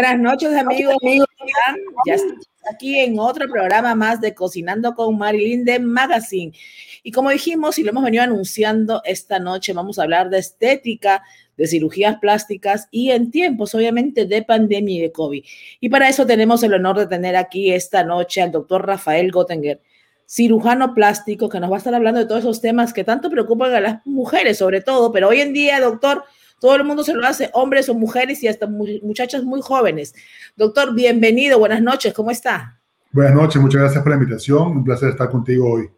Buenas noches, amigos. Ya estamos aquí en otro programa más de Cocinando con Marilyn de Magazine. Y como dijimos y lo hemos venido anunciando esta noche, vamos a hablar de estética, de cirugías plásticas y en tiempos, obviamente, de pandemia y de COVID. Y para eso tenemos el honor de tener aquí esta noche al doctor Rafael Gottenger, cirujano plástico, que nos va a estar hablando de todos esos temas que tanto preocupan a las mujeres, sobre todo, pero hoy en día, doctor, todo el mundo se lo hace, hombres o mujeres y hasta muchachas muy jóvenes. Doctor, bienvenido, buenas noches, ¿cómo está? Buenas noches, muchas gracias por la invitación, un placer estar contigo hoy.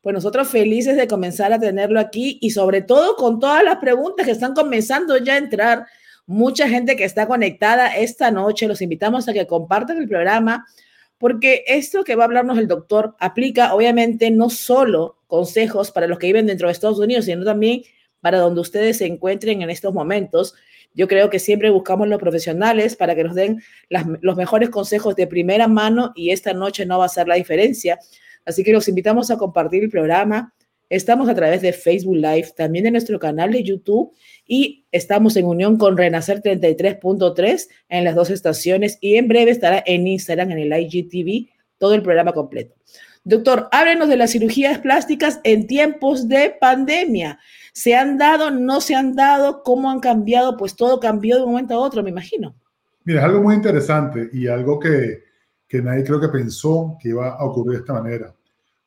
Pues nosotros felices de comenzar a tenerlo aquí y sobre todo con todas las preguntas que están comenzando ya a entrar. Mucha gente que está conectada esta noche, los invitamos a que compartan el programa, porque esto que va a hablarnos el doctor aplica obviamente no solo consejos para los que viven dentro de Estados Unidos, sino también para donde ustedes se encuentren en estos momentos. Yo creo que siempre buscamos los profesionales para que nos den los mejores consejos de primera mano y esta noche no va a ser la diferencia. Así que los invitamos a compartir el programa. Estamos a través de Facebook Live, también de nuestro canal de YouTube y estamos en unión con Renacer 33.3 en las dos estaciones y en breve estará en Instagram, en el IGTV, todo el programa completo. Doctor, háblenos de las cirugías plásticas en tiempos de pandemia. ¿Se han dado, no se han dado? ¿Cómo han cambiado? Pues todo cambió de un momento a otro, me imagino. Mira, es algo muy interesante y algo que, que nadie creo que pensó que iba a ocurrir de esta manera.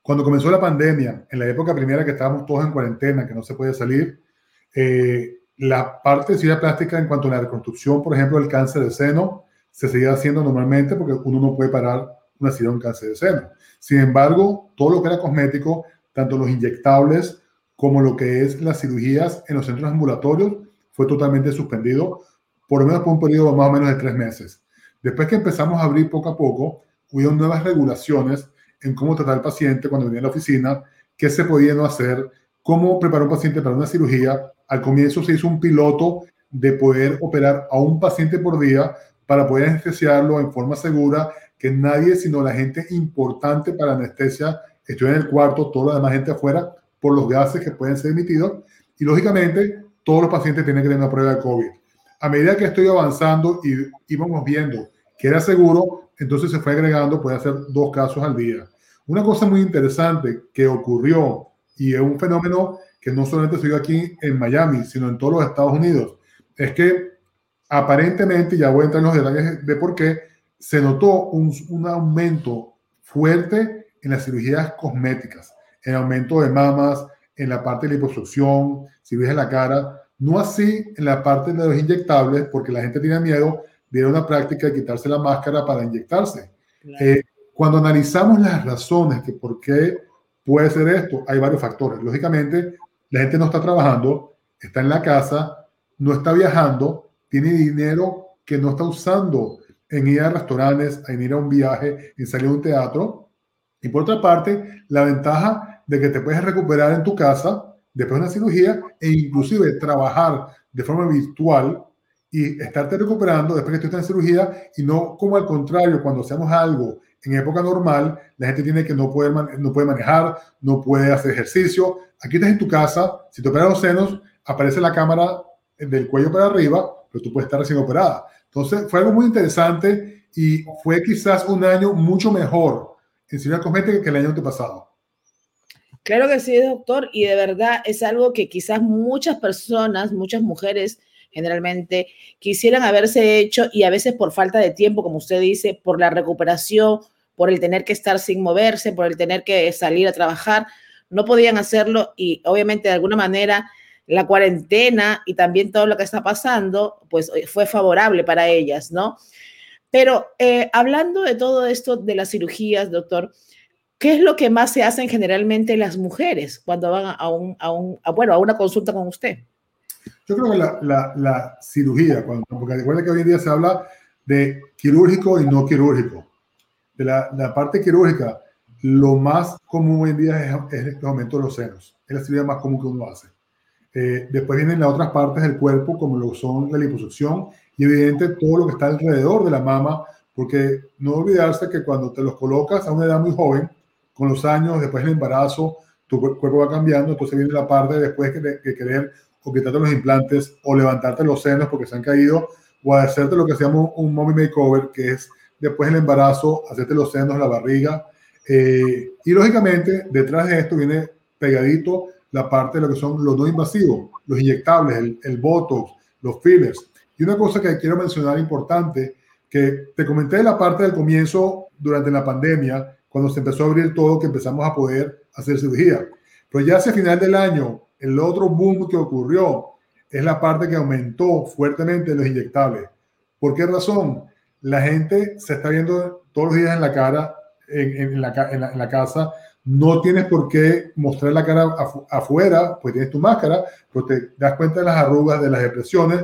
Cuando comenzó la pandemia, en la época primera que estábamos todos en cuarentena, que no se podía salir, eh, la parte de cirugía plástica en cuanto a la reconstrucción, por ejemplo, del cáncer de seno, se seguía haciendo normalmente porque uno no puede parar de un cáncer de seno. Sin embargo, todo lo que era cosmético, tanto los inyectables como lo que es las cirugías en los centros ambulatorios, fue totalmente suspendido, por lo menos por un periodo más o menos de tres meses. Después que empezamos a abrir poco a poco, hubo nuevas regulaciones en cómo tratar al paciente cuando venía a la oficina, qué se podía no hacer, cómo preparar un paciente para una cirugía. Al comienzo se hizo un piloto de poder operar a un paciente por día para poder anestesiarlo en forma segura, que nadie sino la gente importante para anestesia estuviera en el cuarto, toda la demás gente afuera, por los gases que pueden ser emitidos y lógicamente todos los pacientes tienen que tener una prueba de COVID. A medida que estoy avanzando y íbamos viendo que era seguro, entonces se fue agregando, puede hacer dos casos al día. Una cosa muy interesante que ocurrió y es un fenómeno que no solamente se dio aquí en Miami, sino en todos los Estados Unidos, es que aparentemente, ya voy a entrar en los detalles de por qué, se notó un, un aumento fuerte en las cirugías cosméticas en aumento de mamas, en la parte de liposucción, si ves en la cara, no así en la parte de los inyectables, porque la gente tiene miedo de ir a una práctica de quitarse la máscara para inyectarse. Eh, cuando analizamos las razones que por qué puede ser esto, hay varios factores. Lógicamente, la gente no está trabajando, está en la casa, no está viajando, tiene dinero que no está usando en ir a restaurantes, en ir a un viaje, en salir a un teatro. Y por otra parte, la ventaja de que te puedes recuperar en tu casa después de una cirugía e inclusive trabajar de forma virtual y estarte recuperando después que tú estás en cirugía y no como al contrario, cuando hacemos algo en época normal, la gente tiene que no puede, no puede manejar, no puede hacer ejercicio. Aquí estás en tu casa, si te operan los senos, aparece la cámara del cuello para arriba, pero tú puedes estar recién operada. Entonces fue algo muy interesante y fue quizás un año mucho mejor en cirugía cosmética que el año antepasado. Claro que sí, doctor, y de verdad es algo que quizás muchas personas, muchas mujeres generalmente quisieran haberse hecho y a veces por falta de tiempo, como usted dice, por la recuperación, por el tener que estar sin moverse, por el tener que salir a trabajar, no podían hacerlo y obviamente de alguna manera la cuarentena y también todo lo que está pasando, pues eh, fue favorable para ellas, ¿no? Pero eh, hablando de todo esto de las cirugías, doctor, ¿Qué es lo que más se hacen generalmente las mujeres cuando van a, un, a, un, bueno, a una consulta con usted? Yo creo que la, la, la cirugía, cuando, porque recuerda que hoy en día se habla de quirúrgico y no quirúrgico. De la, la parte quirúrgica, lo más común hoy en día es, es, el aumento de los senos. Es la cirugía más común que uno hace. Eh, después vienen las otras partes del cuerpo, como lo son la liposucción y evidente todo lo que está alrededor de la mama, porque no olvidarse que cuando te los colocas a una edad muy joven, con los años, después del embarazo, tu cuerpo va cambiando, entonces viene la parte después de, querer o quitarte los implantes o levantarte los senos porque se han caído, o hacerte lo que se llama un mommy makeover, que es después del embarazo, hacerte los senos, la barriga. Eh, y lógicamente, detrás de esto viene pegadito la parte de lo que son los no invasivos, los inyectables, el, el botox, los fillers. Y una cosa que quiero mencionar importante, que te comenté la parte del comienzo durante la pandemia, cuando se empezó a abrir todo, que empezamos a poder hacer cirugía. Pero ya hacia final del año, el otro boom que ocurrió es la parte que aumentó fuertemente los inyectables. ¿Por qué razón? La gente se está viendo todos los días en la cara, en, en la, casa. No tienes por qué mostrar la cara afuera, pues tienes tu máscara, pues te das cuenta de las arrugas, de las depresiones.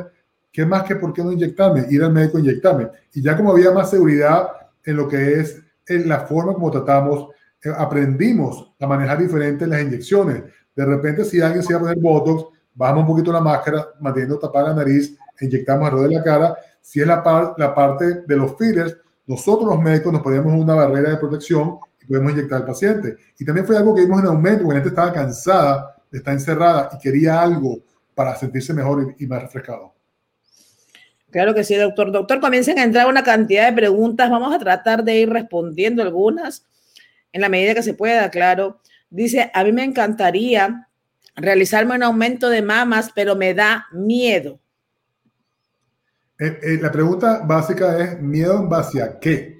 ¿Qué más que por qué no inyectarme? Ir al médico a inyectarme. Y ya como había más seguridad en lo que es en la forma como tratamos, eh, aprendimos a manejar diferente las inyecciones. De repente, si alguien se iba a poner Botox, bajamos un poquito la máscara, manteniendo tapada la nariz, inyectamos alrededor de la cara. Si es la, la parte de los fillers, nosotros los médicos nos ponemos una barrera de protección podemos inyectar al paciente. Y también fue algo que vimos en aumento, porque la gente estaba cansada, está encerrada y quería algo para sentirse mejor y, y más refrescado. Claro que sí, doctor. Doctor, comiencen a entrar una cantidad de preguntas. Vamos a tratar de ir respondiendo algunas en la medida que se pueda, claro. Dice, a mí me encantaría realizarme un aumento de mamas, pero me da miedo. Eh, eh, la pregunta básica es, ¿miedo en base a qué?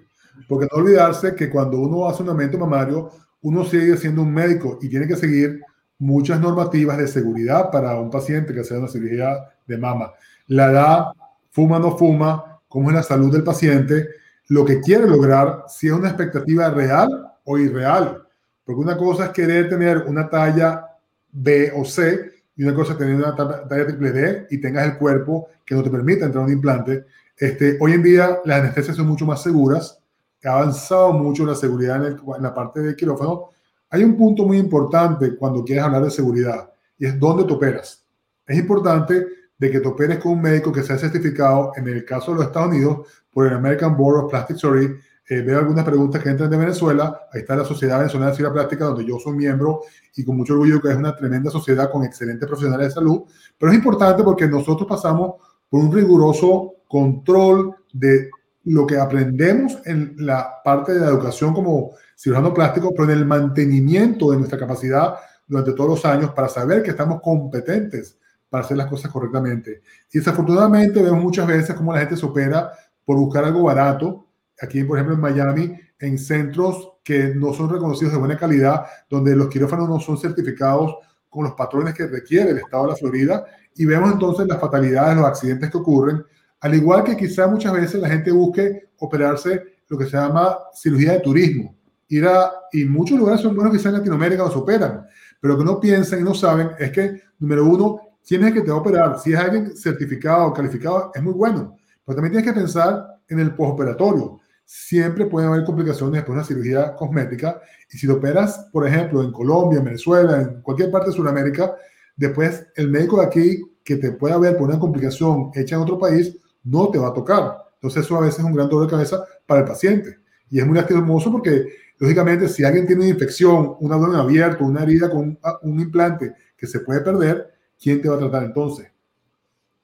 Porque no olvidarse que cuando uno hace un aumento mamario, uno sigue siendo un médico y tiene que seguir muchas normativas de seguridad para un paciente que hace una cirugía de mama. La edad, fuma no fuma, cómo es la salud del paciente, lo que quiere lograr, si es una expectativa real o irreal. Porque una cosa es querer tener una talla B o C y una cosa es tener una talla triple D y tengas el cuerpo que no te permita entrar a un implante. Este, hoy en día las anestesias son mucho más seguras, ha avanzado mucho la seguridad en, en la parte del quirófano. Hay un punto muy importante cuando quieres hablar de seguridad y es dónde te operas. Es importante de que te operes con un médico que sea certificado, en el caso de los Estados Unidos, por el American Board of Plastic Surgery. Eh, veo algunas preguntas que entran de Venezuela. Ahí está la Sociedad Venezolana de Cirugía Plástica, donde yo soy miembro y con mucho orgullo que es una tremenda sociedad con excelentes profesionales de salud. Pero es importante porque nosotros pasamos por un riguroso control de lo que aprendemos en la parte de la educación como cirujano plástico, pero en el mantenimiento de nuestra capacidad durante todos los años para saber que estamos competentes para hacer las cosas correctamente. Y desafortunadamente vemos muchas veces cómo la gente se opera por buscar algo barato. Aquí, por ejemplo, en Miami, en centros que no son reconocidos de buena calidad, donde los quirófanos no son certificados con los patrones que requiere el estado de la Florida. Y vemos entonces las fatalidades, los accidentes que ocurren. Al igual que quizá muchas veces la gente busque operarse lo que se llama cirugía de turismo. Ir a, y muchos lugares son buenos quizá en Latinoamérica los operan, pero lo que no piensan y no saben es que, número uno, quién es que te va a operar. Si es alguien certificado o calificado, es muy bueno. Pero también tienes que pensar en el postoperatorio. Siempre pueden haber complicaciones después de una cirugía cosmética. Y si te operas, por ejemplo, en Colombia, en Venezuela, en cualquier parte de Sudamérica, después el médico de aquí que te pueda ver por una complicación hecha en otro país, no te va a tocar. Entonces eso a veces es un gran dolor de cabeza para el paciente. Y es muy lastimoso porque, lógicamente, si alguien tiene una infección, un abdomen abierto, una herida con un, un implante que se puede perder, ¿quién te va a tratar entonces?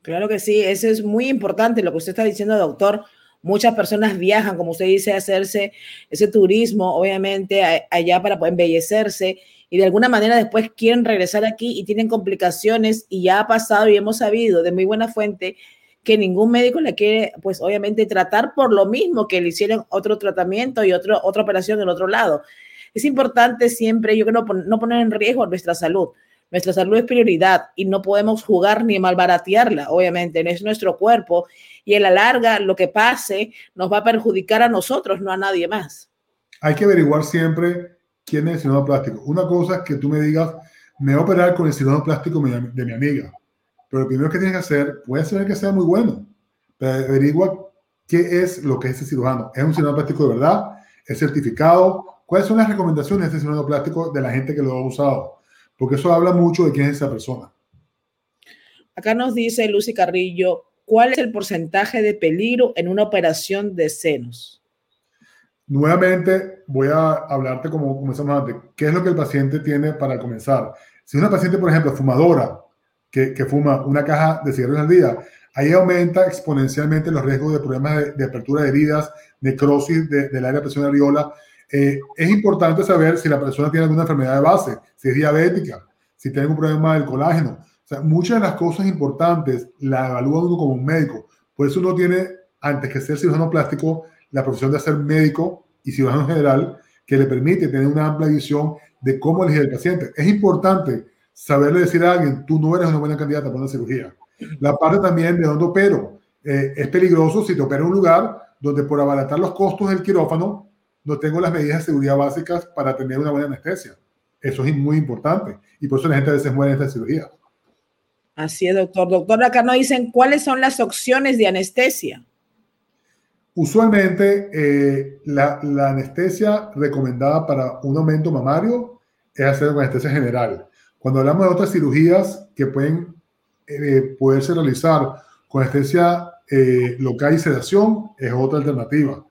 Claro que sí, eso es muy importante lo que usted está diciendo, doctor. Muchas personas viajan, como usted dice, a hacerse ese turismo, obviamente, allá para poder embellecerse y de alguna manera después quieren regresar aquí y tienen complicaciones y ya ha pasado y hemos sabido de muy buena fuente que ningún médico le quiere, pues obviamente, tratar por lo mismo que le hicieron otro tratamiento y otro, otra operación del otro lado. Es importante siempre, yo creo, no poner en riesgo nuestra salud. Nuestra salud es prioridad y no podemos jugar ni malbaratearla, obviamente, es nuestro cuerpo y en la larga lo que pase nos va a perjudicar a nosotros, no a nadie más. Hay que averiguar siempre quién es el cirujano plástico. Una cosa es que tú me digas, me voy a operar con el cirujano plástico de mi amiga, pero lo primero que tienes que hacer, puede ser que sea muy bueno, pero averigua qué es lo que es ese cirujano. ¿Es un cirujano plástico de verdad? ¿Es certificado? ¿Cuáles son las recomendaciones de ese cirujano plástico de la gente que lo ha usado? porque eso habla mucho de quién es esa persona. Acá nos dice Lucy Carrillo, ¿cuál es el porcentaje de peligro en una operación de senos? Nuevamente voy a hablarte como comenzamos antes. ¿Qué es lo que el paciente tiene para comenzar? Si una paciente, por ejemplo, fumadora, que, fuma una caja de cigarrillos al día, ahí aumenta exponencialmente los riesgos de problemas de, apertura de heridas, necrosis de, del área de presión areola. Eh, es importante saber si la persona tiene alguna enfermedad de base, si es diabética, si tiene algún problema del colágeno. Muchas de las cosas importantes la evalúa uno como un médico. Por eso uno tiene, antes que ser cirujano plástico, la profesión de ser médico y cirujano general, que le permite tener una amplia visión de cómo elegir el paciente. Es importante saberle decir a alguien, tú no eres una buena candidata para una cirugía. La parte también de dónde opero. Eh, es peligroso si te opero en un lugar donde por abaratar los costos del quirófano no tengo las medidas de seguridad básicas para tener una buena anestesia. Eso es muy importante y por eso la gente a veces muere en esta cirugía. Así es, doctor. Doctor, acá nos dicen cuáles son las opciones de anestesia. Usualmente eh, la, la, anestesia recomendada para un aumento mamario es hacer con anestesia general. Cuando hablamos de otras cirugías que pueden eh, poderse realizar con anestesia eh, local y sedación es otra alternativa.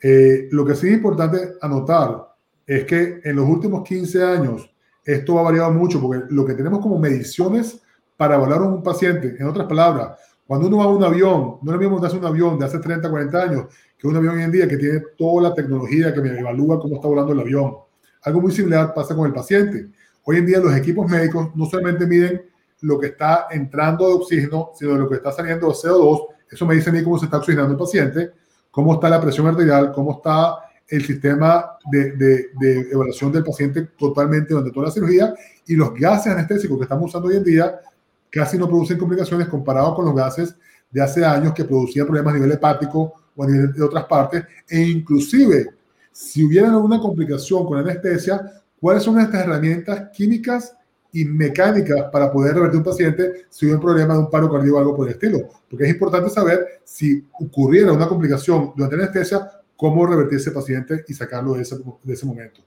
Eh, lo que sí es importante anotar es que en los últimos 15 años esto ha variado mucho porque lo que tenemos como mediciones para evaluar a un paciente, en otras palabras, cuando uno va a un avión, no es lo mismo montarse un avión de hace 30, 40 años que un avión hoy en día que tiene toda la tecnología que me evalúa cómo está volando el avión. Algo muy similar pasa con el paciente. Hoy en día los equipos médicos no solamente miden lo que está entrando de oxígeno, sino lo que está saliendo de CO2. Eso me dice a mí cómo se está oxigenando el paciente, cómo está la presión arterial, cómo está el sistema de, de, evaluación del paciente totalmente durante toda la cirugía y los gases anestésicos que estamos usando hoy en día casi no producen complicaciones comparado con los gases de hace años que producían problemas a nivel hepático o a nivel de otras partes e inclusive si hubiera alguna complicación con anestesia, ¿cuáles son estas herramientas químicas y mecánicas para poder revertir un paciente si hubiera un problema de un paro cardíaco o algo por el estilo. Porque es importante saber si ocurriera una complicación durante la anestesia, cómo revertir ese paciente y sacarlo de ese, de ese momento.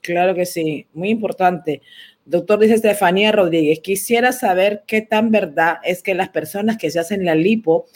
Claro que sí, muy importante. Doctor, dice Estefanía Rodríguez, quisiera saber qué tan verdad es que las personas que se hacen la lipo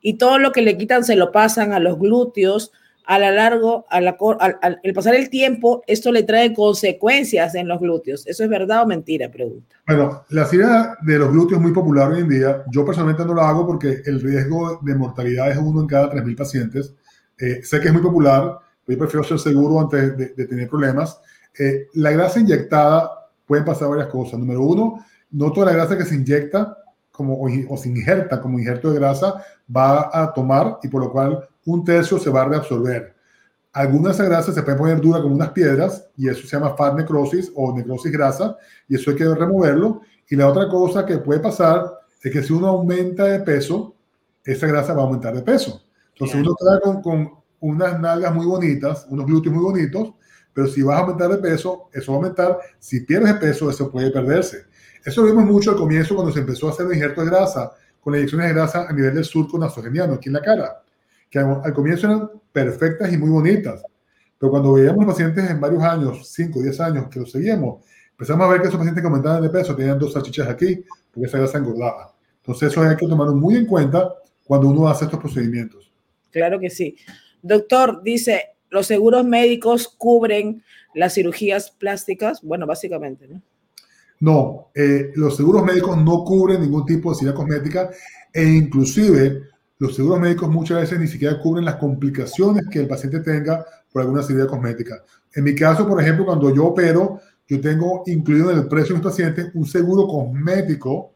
y todo lo que le quitan se lo pasan a los glúteos, a la largo, a al, al, pasar el tiempo, esto le trae consecuencias en los glúteos. ¿Eso es verdad o mentira? Pregunta. Bueno, la cirugía de los glúteos es muy popular hoy en día. Yo personalmente no la hago porque el riesgo de mortalidad es uno en cada 3.000 pacientes. Eh, sé que es muy popular, pero yo prefiero ser seguro antes de, de tener problemas. Eh, la grasa inyectada pueden pasar varias cosas. Número uno, no toda la grasa que se inyecta como, o, o se injerta como injerto de grasa va a tomar y por lo cual un tercio se va a reabsorber. Algunas grasas se pueden poner duras como unas piedras y eso se llama fat necrosis o necrosis grasa y eso hay que removerlo. Y la otra cosa que puede pasar es que si uno aumenta de peso, esa grasa va a aumentar de peso. Entonces uno queda con, con unas nalgas muy bonitas, unos glúteos muy bonitos, pero si vas a aumentar de peso, eso va a aumentar. Si pierdes de peso, eso puede perderse. Eso lo vimos mucho al comienzo cuando se empezó a hacer el injerto de grasa, con inyecciones de grasa a nivel del surco nasogeniano, aquí en la cara que al comienzo eran perfectas y muy bonitas, pero cuando veíamos pacientes en varios años, 5, 10 años, que los seguíamos, empezamos a ver que esos pacientes que aumentaban de peso tenían dos salchichas aquí, porque esa grasa engordaba. Entonces eso hay que tomarlo muy en cuenta cuando uno hace estos procedimientos. Claro que sí. Doctor, dice, ¿los seguros médicos cubren las cirugías plásticas? Bueno, básicamente, ¿no? No, eh, los seguros médicos no cubren ningún tipo de cirugía cosmética e inclusive los seguros médicos muchas veces ni siquiera cubren las complicaciones que el paciente tenga por alguna cirugía cosmética. En mi caso, por ejemplo, cuando yo opero, yo tengo incluido en el precio de mis pacientes un seguro cosmético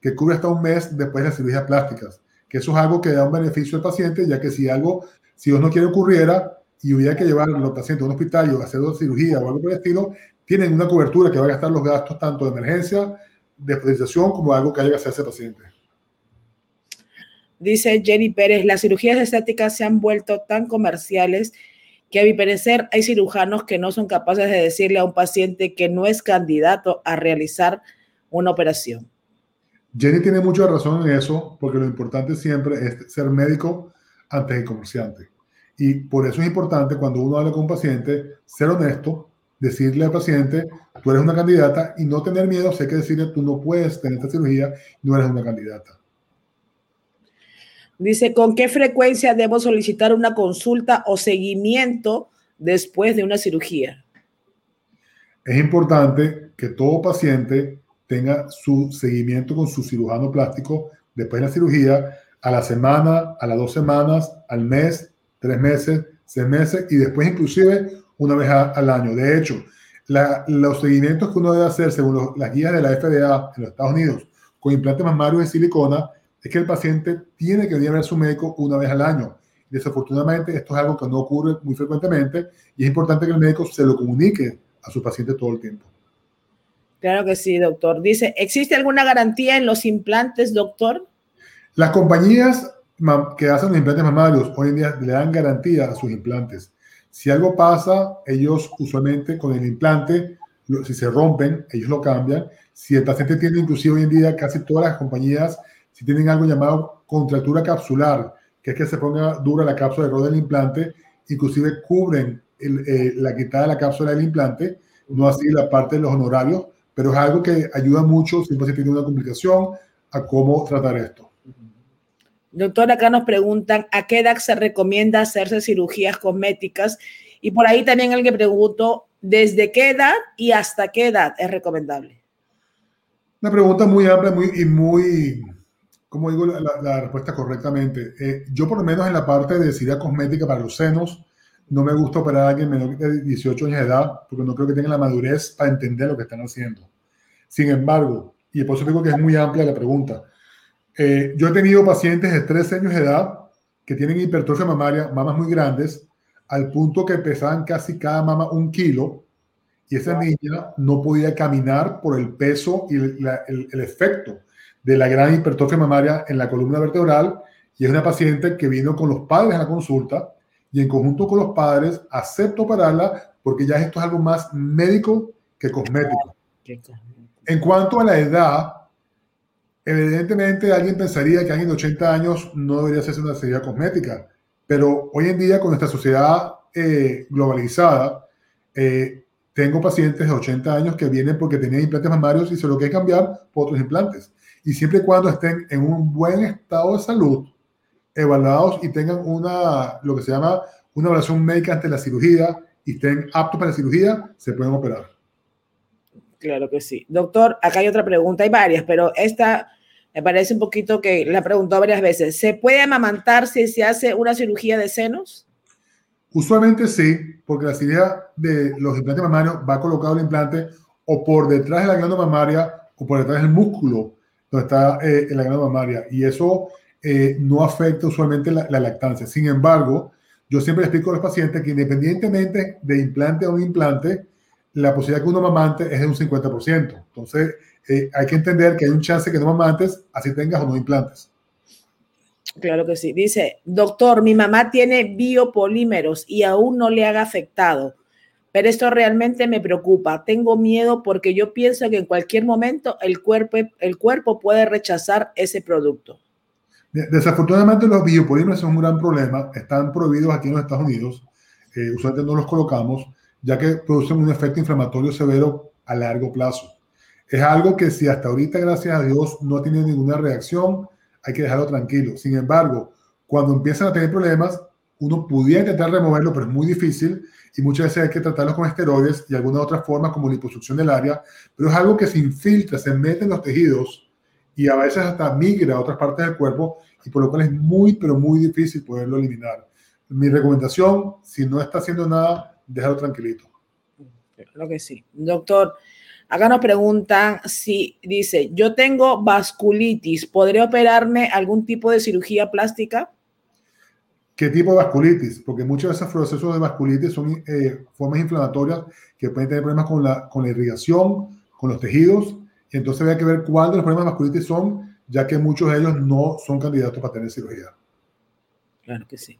que cubre hasta un mes después de las cirugías plásticas, que eso es algo que da un beneficio al paciente, ya que si algo, si Dios no quiere ocurriera y hubiera que llevar a los pacientes a un hospital y hacer una cirugía o algo por el estilo, tienen una cobertura que va a gastar los gastos tanto de emergencia, de hospitalización, como algo que haya que hacer ese paciente. Dice Jenny Pérez, las cirugías estéticas se han vuelto tan comerciales que a mi parecer hay cirujanos que no son capaces de decirle a un paciente que no es candidato a realizar una operación. Jenny tiene mucha razón en eso, porque lo importante siempre es ser médico antes de comerciante. Y por eso es importante cuando uno habla con un paciente, ser honesto, decirle al paciente, tú eres una candidata y no tener miedo, sé que decirle, tú no puedes tener esta cirugía, no eres una candidata. Dice, ¿con qué frecuencia debo solicitar una consulta o seguimiento después de una cirugía? Es importante que todo paciente tenga su seguimiento con su cirujano plástico después de la cirugía, a la semana, a las dos semanas, al mes, tres meses, seis meses y después inclusive una vez al año. De hecho, los seguimientos que uno debe hacer según las guías de la FDA en los Estados Unidos con implantes mamarios de silicona es que el paciente tiene que venir a ver a su médico una vez al año. Desafortunadamente, esto es algo que no ocurre muy frecuentemente y es importante que el médico se lo comunique a su paciente todo el tiempo. Claro que sí, doctor. Dice, ¿existe alguna garantía en los implantes, doctor? Las compañías que hacen los implantes mamarios hoy en día le dan garantía a sus implantes. Si algo pasa, ellos usualmente con el implante, si se rompen, ellos lo cambian. Si el paciente tiene, inclusive hoy en día, casi todas las compañías, si tienen algo llamado contractura capsular, que es que se ponga dura la cápsula de roda del implante, inclusive cubren eh, la quitada de la cápsula del implante, no así la parte de los honorarios, pero es algo que ayuda mucho si el paciente tiene una complicación a cómo tratar esto. Doctor, acá nos preguntan a qué edad se recomienda hacerse cirugías cosméticas y por ahí también alguien preguntó desde qué edad y hasta qué edad es recomendable. Una pregunta muy amplia muy, y muy, como digo la, respuesta correctamente? Eh, yo por lo menos en la parte de cirugía cosmética para los senos, no me gusta operar a alguien menor de 18 años de edad porque no creo que tenga la madurez para entender lo que están haciendo. Sin embargo, y por eso digo que es muy amplia la pregunta, eh, yo he tenido pacientes de 13 años de edad que tienen hipertrofia mamaria, mamas muy grandes, al punto que pesaban casi cada mama un kilo, y esa niña no podía caminar por el peso y el, el, efecto de la gran hipertrofia mamaria en la columna vertebral, y es una paciente que vino con los padres a la consulta, y en conjunto con los padres acepto operarla porque ya esto es algo más médico que cosmético. En cuanto a la edad, Evidentemente, alguien pensaría que alguien de 80 años no debería hacerse una cirugía cosmética, pero hoy en día, con nuestra sociedad eh, globalizada, eh, tengo pacientes de 80 años que vienen porque tenían implantes mamarios y se lo quieren cambiar por otros implantes. Y siempre y cuando estén en un buen estado de salud, evaluados y tengan una, lo que se llama una evaluación médica ante la cirugía y estén aptos para la cirugía, se pueden operar. Claro que sí. Doctor, acá hay otra pregunta, hay varias, pero esta me parece un poquito que la preguntó varias veces. ¿Se puede amamantar si se hace una cirugía de senos? Usualmente sí, porque la cirugía de los implantes mamarios va colocado el implante o por detrás de la glándula mamaria o por detrás del músculo donde está eh, la glándula mamaria. Y eso eh, no afecta usualmente la, la, lactancia. Sin embargo, yo siempre explico a los pacientes que independientemente de implante o no implante, la posibilidad que uno mamante es de un 50%. Entonces, eh, hay que entender que hay un chance que no mamantes, así tengas o no implantes. Claro que sí. Dice, doctor, mi mamá tiene biopolímeros y aún no le haga afectado, pero esto realmente me preocupa. Tengo miedo porque yo pienso que en cualquier momento el cuerpo, el cuerpo puede rechazar ese producto. Desafortunadamente los biopolímeros son un gran problema. Están prohibidos aquí en los Estados Unidos. Eh, usualmente no los colocamos ya que producen un efecto inflamatorio severo a largo plazo. Es algo que si hasta ahorita, gracias a Dios, no ha tenido ninguna reacción, hay que dejarlo tranquilo. Sin embargo, cuando empiezan a tener problemas, uno pudiera intentar removerlo, pero es muy difícil y muchas veces hay que tratarlo con esteroides y algunas otras formas como liposucción del área, pero es algo que se infiltra, se mete en los tejidos y a veces hasta migra a otras partes del cuerpo y por lo cual es muy, pero muy difícil poderlo eliminar. Mi recomendación, si no está haciendo nada, déjalo tranquilito. Lo que sí. Doctor, acá nos preguntan si dice, yo tengo vasculitis, ¿podré operarme algún tipo de cirugía plástica? ¿Qué tipo de vasculitis? Porque muchos de esos procesos de vasculitis son eh, formas inflamatorias que pueden tener problemas con la, con la irrigación, con los tejidos. Y entonces hay que ver cuáles de los problemas de vasculitis son, ya que muchos de ellos no son candidatos para tener cirugía. Claro que sí.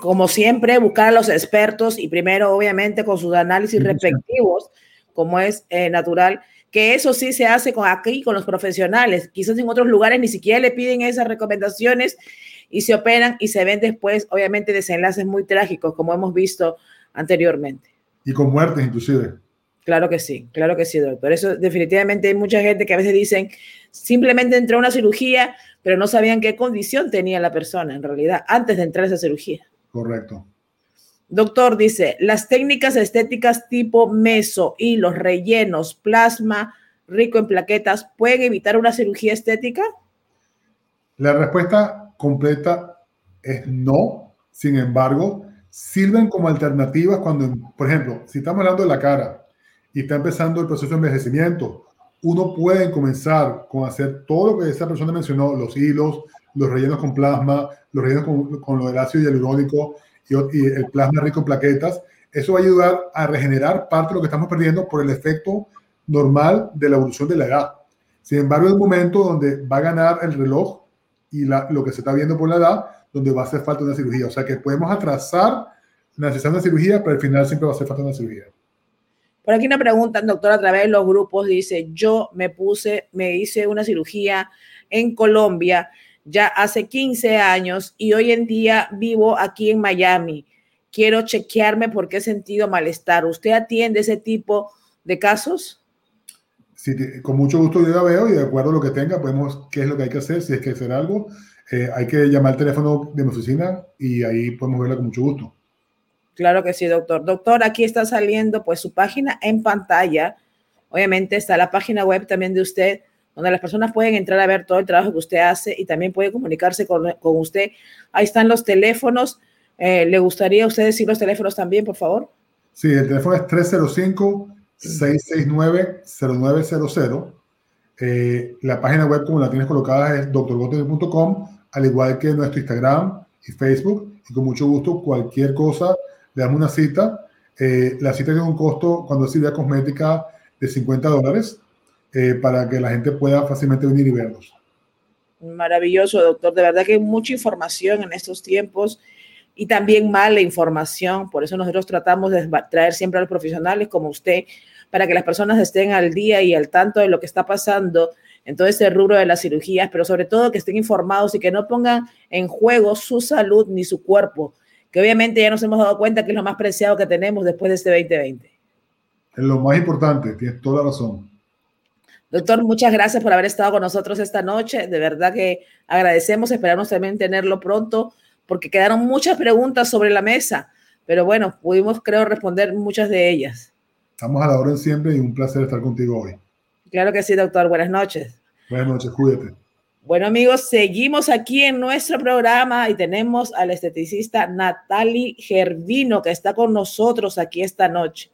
Como siempre, buscar a los expertos y primero, obviamente, con sus análisis respectivos, como es eh, natural, que eso sí se hace con aquí, con los profesionales. Quizás en otros lugares ni siquiera le piden esas recomendaciones y se operan y se ven después, obviamente, desenlaces muy trágicos, como hemos visto anteriormente. Y con muertes, inclusive. Claro que sí, claro que sí, doctor. Eso definitivamente hay mucha gente que a veces dicen, simplemente entró a una cirugía, pero no sabían qué condición tenía la persona en realidad antes de entrar a esa cirugía. Correcto. Doctor dice, las técnicas estéticas tipo meso y los rellenos, plasma, rico en plaquetas pueden evitar una cirugía estética? La respuesta completa es no. Sin embargo, sirven como alternativas cuando, por ejemplo, si estamos hablando de la cara y está empezando el proceso de envejecimiento, uno puede comenzar con hacer todo lo que esa persona mencionó, los hilos, los rellenos con plasma, los rellenos con, con lo del ácido hialurónico y, el plasma rico en plaquetas. Eso va a ayudar a regenerar parte de lo que estamos perdiendo por el efecto normal de la evolución de la edad. Sin embargo, es un momento donde va a ganar el reloj y la, lo que se está viendo por la edad, donde va a hacer falta una cirugía. O sea que podemos atrasar la necesidad de una cirugía, pero al final siempre va a hacer falta una cirugía. Por aquí una pregunta, doctor, a través de los grupos, dice, yo me puse, me hice una cirugía en Colombia ya hace 15 años y hoy en día vivo aquí en Miami. Quiero chequearme porque he sentido malestar. ¿Usted atiende ese tipo de casos? Con mucho gusto yo la veo y de acuerdo a lo que tenga, podemos, qué es lo que hay que hacer, si es que hacer algo. Eh, hay que llamar al teléfono de mi oficina y ahí podemos verla con mucho gusto. Claro que sí, doctor. Doctor, aquí está saliendo pues su página en pantalla. Obviamente está la página web también de usted, donde las personas pueden entrar a ver todo el trabajo que usted hace y también puede comunicarse con, con usted. Ahí están los teléfonos. Eh, ¿Le gustaría a usted decir los teléfonos también, por favor? Sí, el teléfono es 305-669-0900. Eh, la página web, como la tienes colocada, es drgotten.com, al igual que nuestro Instagram y Facebook. Y con mucho gusto, cualquier cosa le damos una cita. Eh, la cita tiene un costo cuando es cirugía cosmética de 50 dólares eh, para que la gente pueda fácilmente venir y verlos. Maravilloso, doctor. De verdad que hay mucha información en estos tiempos y también mala información. Por eso nosotros tratamos de traer siempre a los profesionales como usted para que las personas estén al día y al tanto de lo que está pasando en todo ese rubro de las cirugías, pero sobre todo que estén informados y que no pongan en juego su salud ni su cuerpo, que obviamente ya nos hemos dado cuenta que es lo más preciado que tenemos después de este 2020. Es lo más importante, tienes toda la razón. Doctor, muchas gracias por haber estado con nosotros esta noche. De verdad que agradecemos, esperamos también tenerlo pronto, porque quedaron muchas preguntas sobre la mesa, pero bueno, pudimos, creo, responder muchas de ellas. Estamos a la orden siempre y un placer estar contigo hoy. Claro que sí, doctor. Buenas noches. Buenas noches, cuídate. Bueno, amigos, seguimos aquí en nuestro programa y tenemos al esteticista Natalie Gervino que está con nosotros aquí esta noche.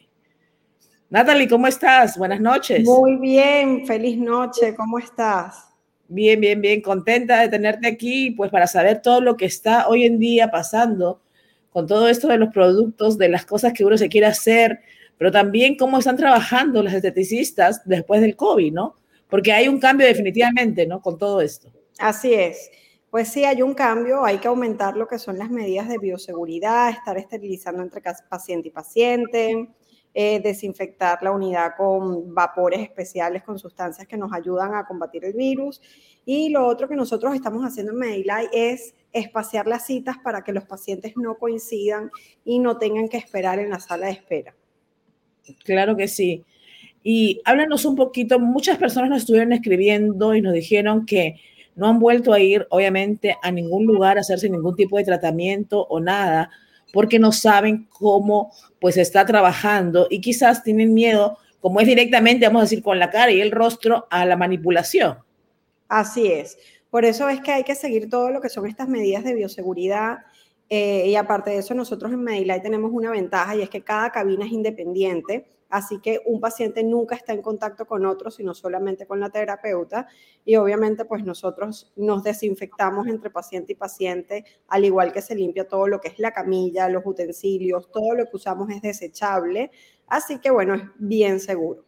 Natalie, ¿cómo estás? Buenas noches. Muy bien, feliz noche, ¿cómo estás? Bien, bien, bien, contenta de tenerte aquí, pues para saber todo lo que está hoy en día pasando con todo esto de los productos, de las cosas que uno se quiere hacer, pero también cómo están trabajando los esteticistas después del COVID, ¿no? Porque hay un cambio definitivamente, ¿no? Con todo esto. Así es. Pues sí, hay un cambio, hay que aumentar lo que son las medidas de bioseguridad, estar esterilizando entre paciente y paciente, eh, desinfectar la unidad con vapores especiales, con sustancias que nos ayudan a combatir el virus. Y lo otro que nosotros estamos haciendo en Medilay es espaciar las citas para que los pacientes no coincidan y no tengan que esperar en la sala de espera. Claro que sí. Y háblanos un poquito, muchas personas nos estuvieron escribiendo y nos dijeron que no han vuelto a ir, obviamente, a ningún lugar a hacerse ningún tipo de tratamiento o nada, porque no saben cómo pues está trabajando y quizás tienen miedo, como es directamente, vamos a decir, con la cara y el rostro, a la manipulación. Así es. Por eso es que hay que seguir todo lo que son estas medidas de bioseguridad. Eh, y aparte de eso, nosotros en Medilight tenemos una ventaja y es que cada cabina es independiente Así que un paciente nunca está en contacto con otro, sino solamente con la terapeuta. Y obviamente, pues nosotros nos desinfectamos entre paciente y paciente, al igual que se limpia todo lo que es la camilla, los utensilios, todo lo que usamos es desechable. Así que bueno, es bien seguro.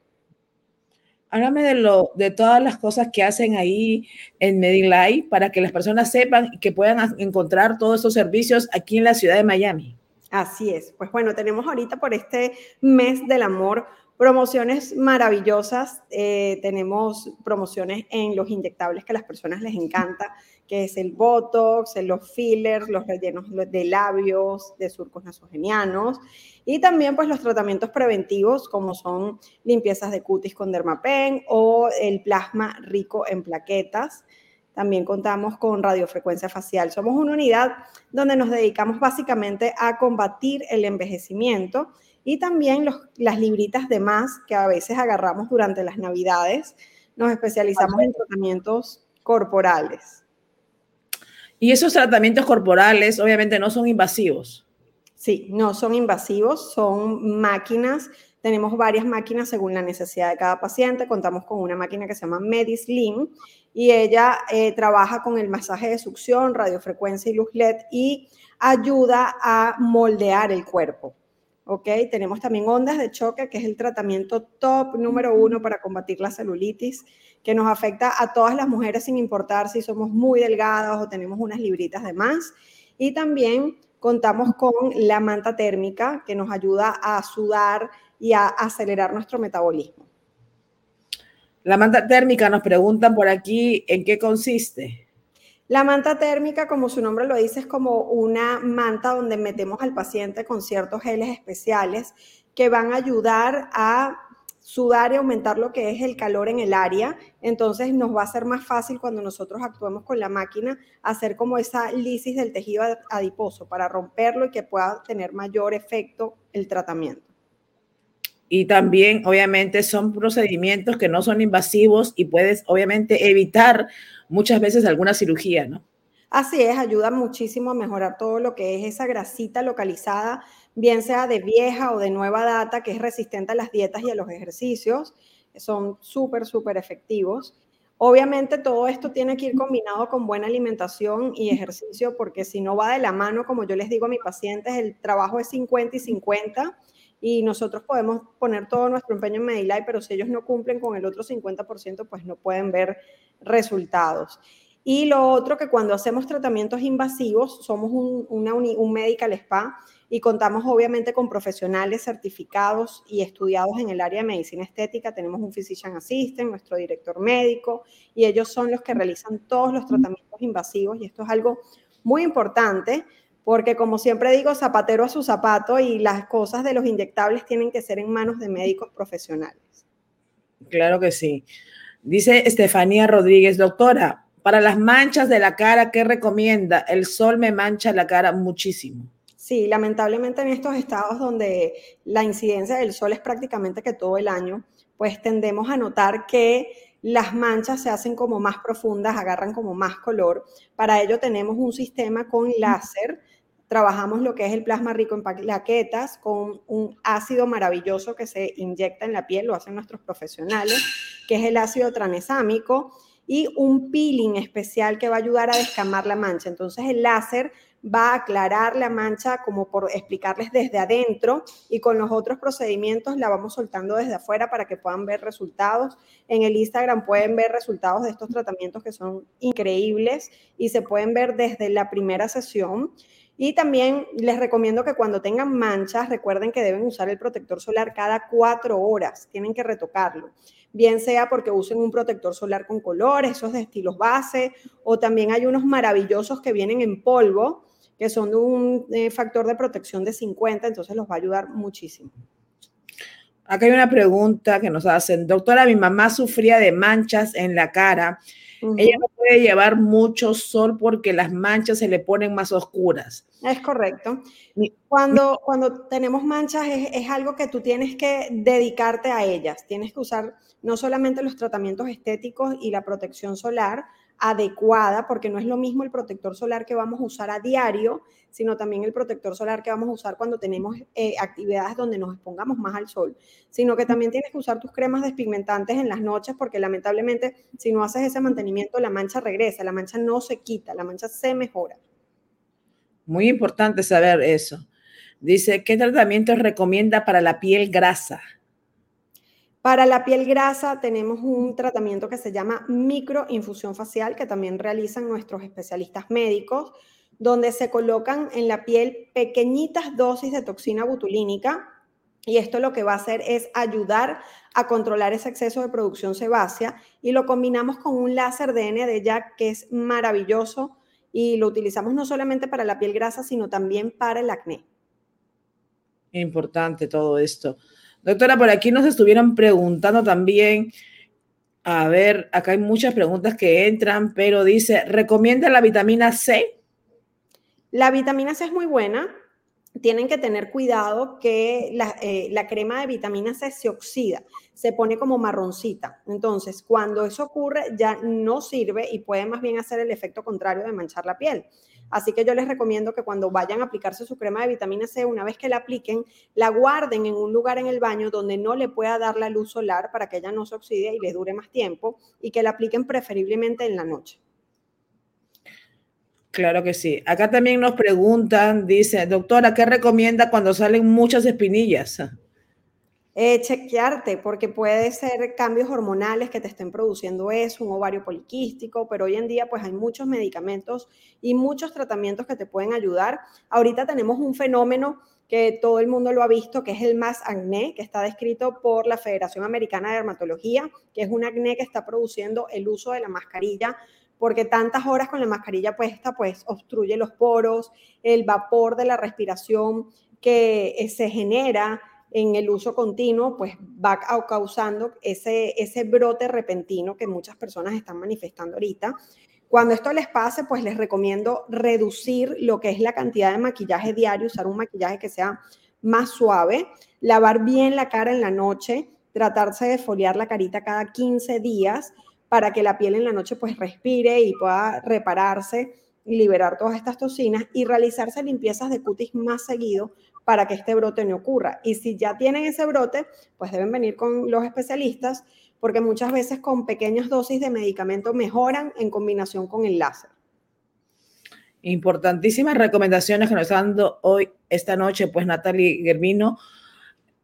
Háblame de, lo, de todas las cosas que hacen ahí en Medilife para que las personas sepan y que puedan encontrar todos esos servicios aquí en la ciudad de Miami. Así es. Pues bueno, tenemos ahorita por este mes del amor promociones maravillosas. Eh, tenemos promociones en los inyectables que a las personas les encanta, que es el Botox, los fillers, los rellenos de labios, de surcos nasogenianos y también pues los tratamientos preventivos como son limpiezas de cutis con dermapen o el plasma rico en plaquetas. también contamos con radiofrecuencia facial. Somos una unidad donde nos dedicamos básicamente a combatir el envejecimiento y también las libritas de más que a veces agarramos durante las navidades. Nos especializamos en tratamientos corporales. Y esos tratamientos corporales obviamente no son invasivos. Sí, no son invasivos, son máquinas. Tenemos varias máquinas según la necesidad de cada paciente. Contamos con una máquina que se llama Medislim y ella eh, trabaja con el masaje de succión, radiofrecuencia y luz LED y ayuda a moldear el cuerpo. ¿ok? Tenemos también ondas de choque, que es el tratamiento top número uno para combatir la celulitis, que nos afecta a todas las mujeres sin importar si somos muy delgadas o tenemos unas libritas de más. Y también contamos con la manta térmica, que nos ayuda a sudar y a acelerar nuestro metabolismo. La manta térmica nos preguntan por aquí en qué consiste. La manta térmica, como su nombre lo dice, es como una manta donde metemos al paciente con ciertos geles especiales que van a ayudar a sudar y aumentar lo que es el calor en el área. Entonces nos va a ser más fácil cuando nosotros actuemos con la máquina hacer como esa lisis del tejido adiposo para romperlo y que pueda tener mayor efecto el tratamiento. Y también, obviamente, son procedimientos que no son invasivos y puedes, obviamente, evitar muchas veces alguna cirugía, ¿no? Así es, ayuda muchísimo a mejorar todo lo que es esa grasita localizada, bien sea de vieja o de nueva data, que es resistente a las dietas y a los ejercicios. Son súper, súper efectivos. Obviamente todo esto tiene que ir combinado con buena alimentación y ejercicio, porque si no va de la mano, como yo les digo a mis pacientes, el trabajo es 50 y 50 y nosotros podemos poner todo nuestro empeño en Medilife, pero si ellos no cumplen con el otro 50%, pues no pueden ver resultados. Y lo otro que cuando hacemos tratamientos invasivos, somos un, un medical spa y contamos obviamente con profesionales certificados y estudiados en el área de medicina estética. Tenemos un physician assistant, nuestro director médico, y ellos son los que realizan todos los tratamientos invasivos y esto es algo muy importante porque como siempre digo, zapatero a su zapato y las cosas de los inyectables tienen que ser en manos de médicos profesionales. Claro que sí. Dice Estefanía Rodríguez, doctora, para las manchas de la cara, ¿qué recomienda? El sol me mancha la cara muchísimo. Sí, lamentablemente en estos estados donde la incidencia del sol es prácticamente que todo el año, pues tendemos a notar que las manchas se hacen como más profundas, agarran como más color. Para ello tenemos un sistema con láser trabajamos lo que es el plasma rico en plaquetas con un ácido maravilloso que se inyecta en la piel, lo hacen nuestros profesionales, que es el ácido tranexámico, y un peeling especial que va a ayudar a descamar la mancha. Entonces el láser va a aclarar la mancha como por explicarles desde adentro y con los otros procedimientos la vamos soltando desde afuera para que puedan ver resultados. En el Instagram pueden ver resultados de estos tratamientos que son increíbles y se pueden ver desde la primera sesión. Y también les recomiendo que cuando tengan manchas, recuerden que deben usar el protector solar cada cuatro horas, tienen que retocarlo. Bien sea porque usen un protector solar con colores, esos de estilos base, o también hay unos maravillosos que vienen en polvo, que son de un eh, factor de protección de 50, entonces los va a ayudar muchísimo. Acá hay una pregunta que nos hacen. Doctora, mi mamá sufría de manchas en la cara ella no puede llevar mucho sol porque las manchas se le ponen más oscuras. Es correcto. Cuando, cuando tenemos manchas es, es, algo que tú tienes que dedicarte a ellas. Tienes que usar no solamente los tratamientos estéticos y la protección solar, adecuada, porque no es lo mismo el protector solar que vamos a usar a diario, sino también el protector solar que vamos a usar cuando tenemos eh, actividades donde nos expongamos más al sol, sino que también tienes que usar tus cremas despigmentantes en las noches, porque lamentablemente si no haces ese mantenimiento, la mancha regresa, la mancha no se quita, la mancha se mejora. Muy importante saber eso. Dice, ¿qué tratamiento recomienda para la piel grasa? Para la piel grasa tenemos un tratamiento que se llama microinfusión facial, que también realizan nuestros especialistas médicos, donde se colocan en la piel pequeñitas dosis de toxina butulínica. Y esto lo que va a hacer es ayudar a controlar ese exceso de producción sebácea y lo combinamos con un láser de ND que es maravilloso y lo utilizamos no solamente para la piel grasa, sino también para el acné. Importante todo esto. Doctora, por aquí nos estuvieron preguntando también A ver, acá hay muchas preguntas que entran, pero dice, ¿recomienda la vitamina C? La vitamina C es muy buena. Tienen que tener cuidado que la, eh, la, crema de vitamina C se oxida, se pone como marroncita. Entonces, cuando eso ocurre, ya no sirve y puede más bien hacer el efecto contrario de manchar la piel. Así que yo les recomiendo que cuando vayan a aplicarse su crema de vitamina C, una vez que la apliquen, la guarden en un lugar en el baño donde no le pueda dar la luz solar para que ella no se oxide y le dure más tiempo y que la apliquen preferiblemente en la noche. Claro que sí. Acá también nos preguntan, dice, doctora, ¿qué recomienda cuando salen muchas espinillas? eh, chequearte, porque puede ser cambios hormonales que te estén produciendo eso, un ovario poliquístico, pero hoy en día pues hay muchos medicamentos y muchos tratamientos que te pueden ayudar. Ahorita tenemos un fenómeno que todo el mundo lo ha visto, que es el más acné, que está descrito por la Federación Americana de Dermatología, que es un acné que está produciendo el uso de la mascarilla porque tantas horas con la mascarilla puesta, pues obstruye los poros, el vapor de la respiración que eh, se genera en el uso continuo, pues va causando ese, ese brote repentino que muchas personas están manifestando ahorita. Cuando esto les pase, pues les recomiendo reducir lo que es la cantidad de maquillaje diario, usar un maquillaje que sea más suave, lavar bien la cara en la noche, tratarse de foliar la carita cada 15 días para que la piel en la noche pues respire y pueda repararse y liberar todas estas toxinas y realizarse limpiezas de cutis más seguido para que este brote no ocurra. Y si ya tienen ese brote, pues deben venir con los especialistas porque muchas veces con pequeñas dosis de medicamento mejoran en combinación con el láser. Importantísimas recomendaciones que nos está dando hoy, esta noche, pues Natalie Germino.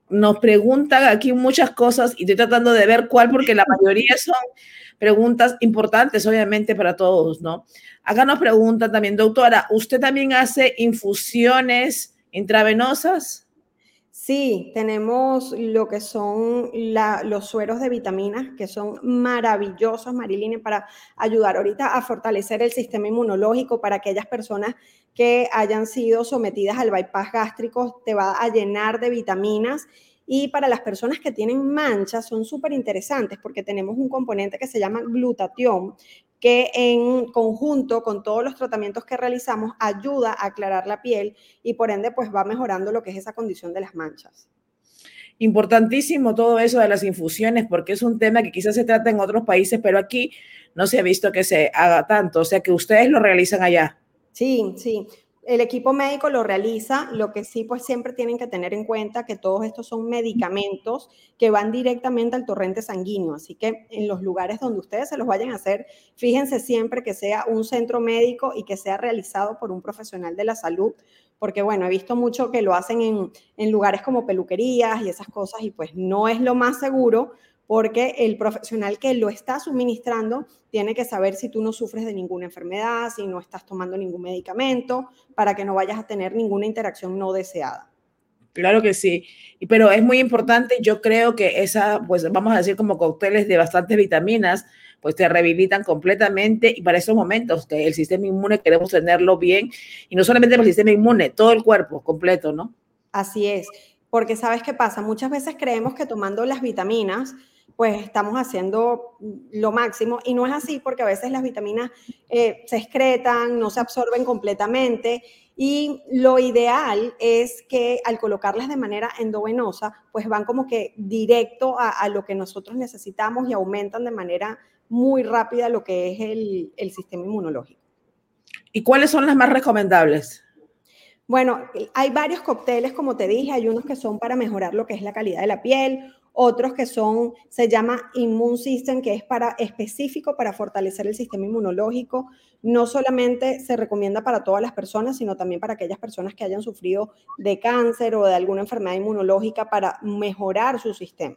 Nos preguntan aquí muchas cosas y estoy tratando de ver cuál, porque la mayoría son preguntas importantes, obviamente, para todos, ¿no? Acá nos preguntan también, doctora, ¿usted también hace infusiones? intravenosas? Sí, tenemos lo que son los sueros de vitaminas, que son maravillosos, Mariline, para ayudar ahorita a fortalecer el sistema inmunológico para aquellas personas que hayan sido sometidas al bypass gástrico, te va a llenar de vitaminas. Y para las personas que tienen manchas son súper interesantes porque tenemos un componente que se llama glutatión, que en conjunto con todos los tratamientos que realizamos ayuda a aclarar la piel y por ende pues va mejorando lo que es esa condición de las manchas. Importantísimo todo eso de las infusiones porque es un tema que quizás se trata en otros países, pero aquí no se ha visto que se haga tanto, o sea que ustedes lo realizan allá. Sí, sí el equipo médico lo realiza, lo que sí pues siempre tienen que tener en cuenta que todos estos son medicamentos que van directamente al torrente sanguíneo, así que en los lugares donde ustedes se los vayan a hacer, fíjense siempre que sea un centro médico y que sea realizado por un profesional de la salud, porque bueno, he visto mucho que lo hacen en, en lugares como peluquerías y esas cosas y pues no es lo más seguro porque el profesional que lo está suministrando tiene que saber si tú no sufres de ninguna enfermedad, si no estás tomando ningún medicamento, para que no vayas a tener ninguna interacción no deseada. Claro que sí, pero es muy importante, yo creo que esa, pues vamos a decir como cócteles de bastantes vitaminas, pues te rehabilitan completamente y para esos momentos que el sistema inmune queremos tenerlo bien y no solamente el sistema inmune, todo el cuerpo completo, ¿no? Así es, porque sabes qué pasa, muchas veces creemos que tomando las vitaminas pues estamos haciendo lo máximo y no es así porque a veces las vitaminas eh, se excretan, no se absorben completamente y lo ideal es que al colocarlas de manera endovenosa, pues van como que directo a, lo que nosotros necesitamos y aumentan de manera muy rápida lo que es el, el sistema inmunológico. ¿Y cuáles son las más recomendables? Bueno, hay varios cócteles, como te dije, hay unos que son para mejorar lo que es la calidad de la piel, otros que son, se llama Immune System, que es para, específico para fortalecer el sistema inmunológico. No solamente se recomienda para todas las personas, sino también para aquellas personas que hayan sufrido de cáncer o de alguna enfermedad inmunológica para mejorar su sistema.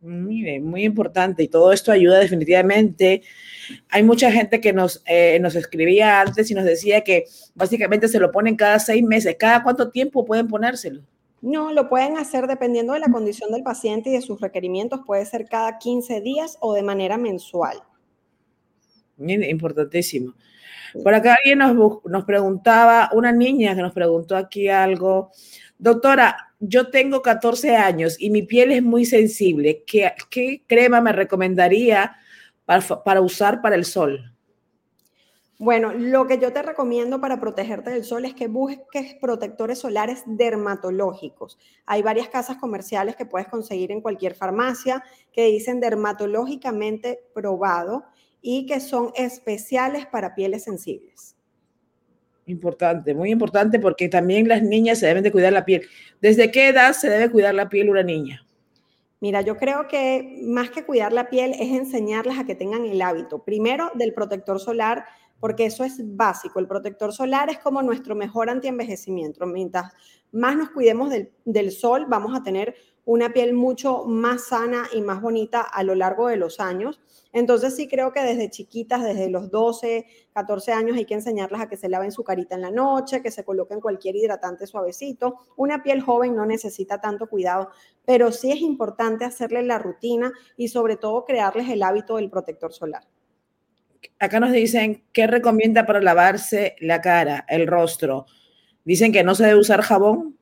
Muy muy importante y todo esto ayuda definitivamente. Hay mucha gente que nos, eh, nos escribía antes y nos decía que básicamente se lo ponen cada seis meses. ¿Cada cuánto tiempo pueden ponérselo? No, lo pueden hacer dependiendo de la condición del paciente y de sus requerimientos. Puede ser cada 15 días o de manera mensual. Importantísimo. Por acá alguien nos, nos preguntaba, una niña que nos preguntó aquí algo. Doctora, yo tengo 14 años y mi piel es muy sensible. ¿Qué, qué crema me recomendaría para, para usar para el sol? Bueno, lo que yo te recomiendo para protegerte del sol es que busques protectores solares dermatológicos. Hay varias casas comerciales que puedes conseguir en cualquier farmacia que dicen dermatológicamente probado y que son especiales para pieles sensibles. Importante, muy importante porque también las niñas se deben de cuidar la piel. ¿Desde qué edad se debe cuidar la piel una niña? Mira, yo creo que más que cuidar la piel es enseñarles a que tengan el hábito, primero del protector solar porque eso es básico. El protector solar es como nuestro mejor antienvejecimiento. Mientras más nos cuidemos del, sol, vamos a tener una piel mucho más sana y más bonita a lo largo de los años. Entonces sí creo que desde chiquitas, desde los 12, 14 años, hay que enseñarlas a que se laven su carita en la noche, que se coloquen cualquier hidratante suavecito. Una piel joven no necesita tanto cuidado, pero sí es importante hacerle la rutina y sobre todo crearles el hábito del protector solar acá nos dicen, ¿qué recomienda para lavarse la cara, el rostro? Dicen que no se debe usar jabón.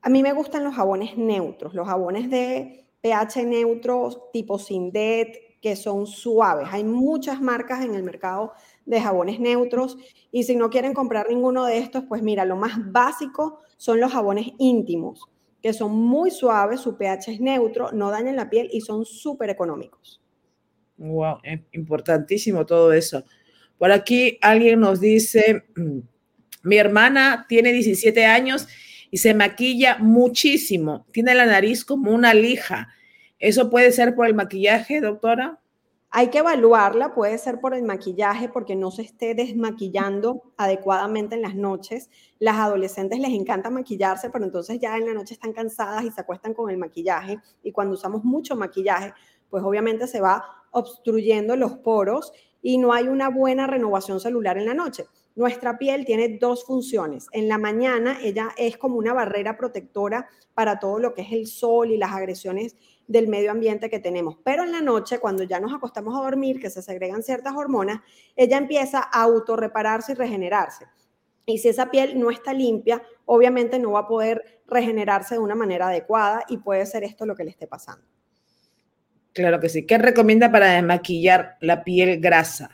A mí me gustan los jabones neutros, los jabones de pH neutro tipo Sindet, que son suaves. Hay muchas marcas en el mercado de jabones neutros y si no quieren comprar ninguno de estos, pues mira, lo más básico son los jabones íntimos, que son muy suaves, su pH es neutro, no dañan la piel y son súper económicos. Wow, importantísimo todo eso. Por aquí alguien nos dice, mm, mi hermana tiene 17 años y se maquilla muchísimo. Tiene la nariz como una lija. ¿Eso puede ser por el maquillaje, doctora? Hay que evaluarla, puede ser por el maquillaje, porque no se esté desmaquillando adecuadamente en las noches. Las adolescentes les encanta maquillarse, pero entonces ya en la noche están cansadas y se acuestan con el maquillaje. Y cuando usamos mucho maquillaje, pues obviamente se va obstruyendo los poros y no hay una buena renovación celular en la noche. Nuestra piel tiene dos funciones. En la mañana ella es como una barrera protectora para todo lo que es el sol y las agresiones del medio ambiente que tenemos. Pero en la noche, cuando ya nos acostamos a dormir, que se segregan ciertas hormonas, ella empieza a autorrepararse y regenerarse. Y si esa piel no está limpia, obviamente no va a poder regenerarse de una manera adecuada y puede ser esto lo que le esté pasando. Claro que sí. ¿Qué recomienda para desmaquillar la piel grasa?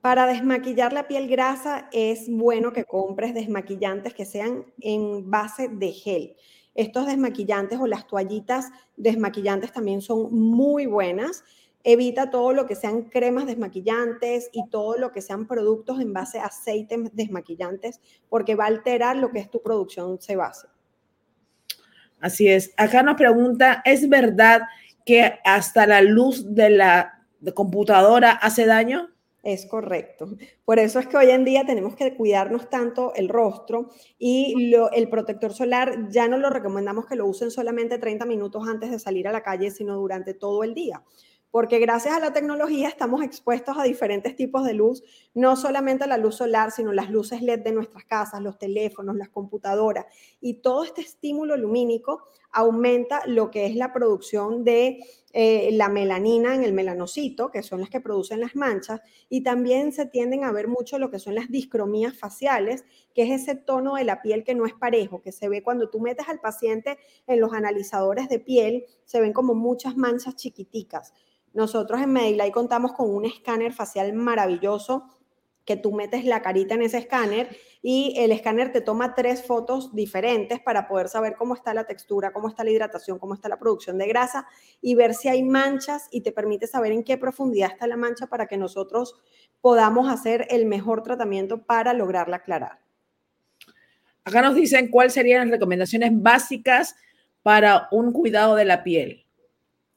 Para desmaquillar la piel grasa es bueno que compres desmaquillantes que sean en base de gel. Estos desmaquillantes o las toallitas desmaquillantes también son muy buenas. Evita todo lo que sean cremas desmaquillantes y todo lo que sean productos en base a aceites desmaquillantes porque va a alterar lo que es tu producción sebácea. Así es. Acá nos pregunta, ¿es verdad que hasta la luz de la computadora hace daño? Es correcto. Por eso es que hoy en día tenemos que cuidarnos tanto el rostro y el protector solar ya no lo recomendamos que lo usen solamente 30 minutos antes de salir a la calle, sino durante todo el día porque gracias a la tecnología estamos expuestos a diferentes tipos de luz, no solamente la luz solar, sino las luces LED de nuestras casas, los teléfonos, las computadoras, y todo este estímulo lumínico aumenta lo que es la producción de eh, la melanina en el melanocito, que son las que producen las manchas, y también se tienden a ver mucho lo que son las discromías faciales, que es ese tono de la piel que no es parejo, que se ve cuando tú metes al paciente en los analizadores de piel, se ven como muchas manchas chiquiticas. Nosotros en Medilay contamos con un escáner facial maravilloso que tú metes la carita en ese escáner y el escáner te toma tres fotos diferentes para poder saber cómo está la textura, cómo está la hidratación, cómo está la producción de grasa y ver si hay manchas y te permite saber en qué profundidad está la mancha para que nosotros podamos hacer el mejor tratamiento para lograrla aclarar. Acá nos dicen cuáles serían las recomendaciones básicas para un cuidado de la piel.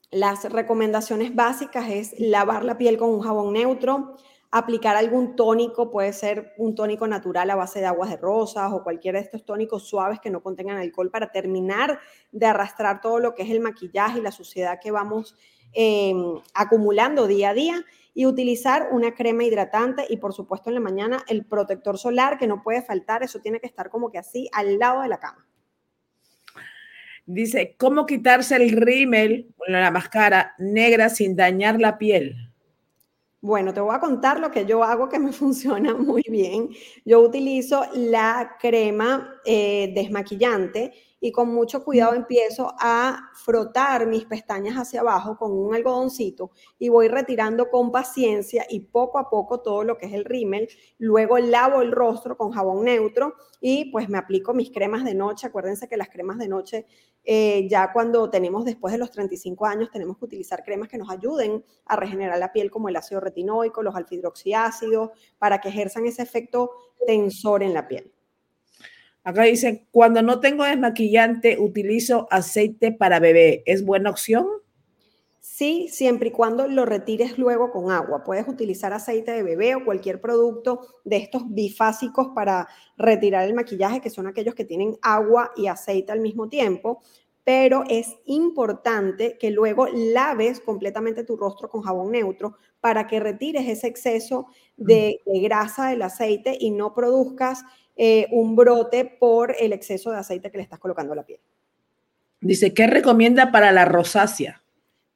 Las recomendaciones básicas es lavar la piel con un jabón neutro, aplicar algún tónico, puede ser un tónico natural a base de aguas de rosas o cualquiera de estos tónicos suaves que no contengan alcohol para terminar de arrastrar todo lo que es el maquillaje y la suciedad que vamos em, acumulando día a día y utilizar una crema hidratante y por supuesto en la mañana el protector solar que no puede faltar, eso tiene que estar como que así al lado de la cama. Dice, ¿cómo quitarse el rímel, la máscara negra sin dañar la piel? Bueno, te voy a contar lo que yo hago que me funciona muy bien. Yo utilizo la crema eh, desmaquillante y con mucho cuidado empiezo a frotar mis pestañas hacia abajo con un algodoncito y voy retirando con paciencia y poco a poco todo lo que es el rímel. Luego lavo el rostro con jabón neutro y pues me aplico mis cremas de noche. Acuérdense que las cremas de noche eh, ya cuando tenemos después de los 35 años tenemos que utilizar cremas que nos ayuden a regenerar la piel como el ácido retinoico, los alfidroxiácidos, para que ejerzan ese efecto tensor en la piel. Acá dice, cuando no tengo desmaquillante, utilizo aceite para bebé. ¿Es buena opción? Sí, siempre y cuando lo retires luego con agua. Puedes utilizar aceite de bebé o cualquier producto de estos bifásicos para retirar el maquillaje, que son aquellos que tienen agua y aceite al mismo tiempo. Pero es importante que luego laves completamente tu rostro con jabón neutro para que retires ese exceso de, de grasa del aceite y no produzcas eh, un brote por el exceso de aceite que le estás colocando a la piel. Dice, ¿qué recomienda para la rosácea?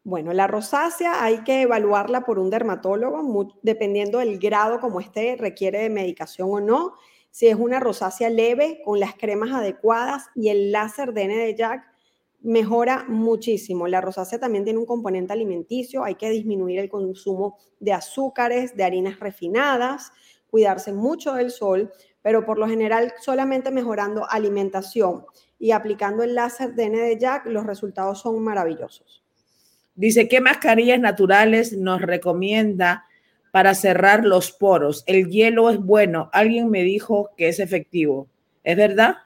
Bueno, la rosácea hay que evaluarla por un dermatólogo, dependiendo del grado como esté, requiere de medicación o no. Si es una rosácea leve, con las cremas adecuadas y el láser DN de Jack, mejora muchísimo. La rosácea también tiene un componente alimenticio, hay que disminuir el consumo de azúcares, de harinas refinadas, cuidarse mucho del sol, pero por lo general solamente mejorando alimentación y aplicando el láser DN de Jack, los resultados son maravillosos. Dice, ¿qué mascarillas naturales nos recomienda para cerrar los poros? El hielo es bueno. Alguien me dijo que es efectivo. ¿Es verdad?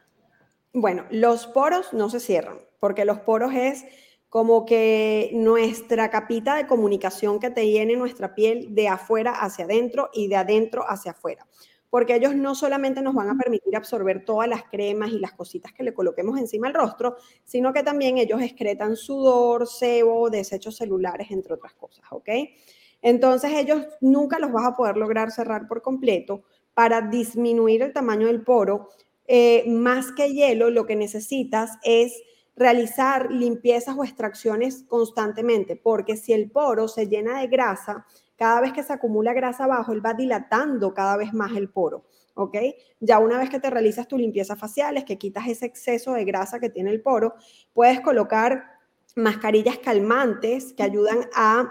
Bueno, los poros no se cierran, porque los poros es como que nuestra capita de comunicación que te llene nuestra piel de afuera hacia adentro y de adentro hacia afuera porque ellos no solamente nos van a permitir absorber todas las cremas y las cositas que le coloquemos encima del rostro, sino que también ellos excretan sudor, sebo, desechos celulares, entre otras cosas, ¿ok? Entonces ellos nunca los vas a poder lograr cerrar por completo para disminuir el tamaño del poro. Eh, más que hielo, lo que necesitas es realizar limpiezas o extracciones constantemente, porque si el poro se llena de grasa, cada vez que se acumula grasa abajo, él va dilatando cada vez más el poro. ¿ok? Ya una vez que te realizas tu limpieza facial, es que quitas ese exceso de grasa que tiene el poro, puedes colocar mascarillas calmantes que ayudan a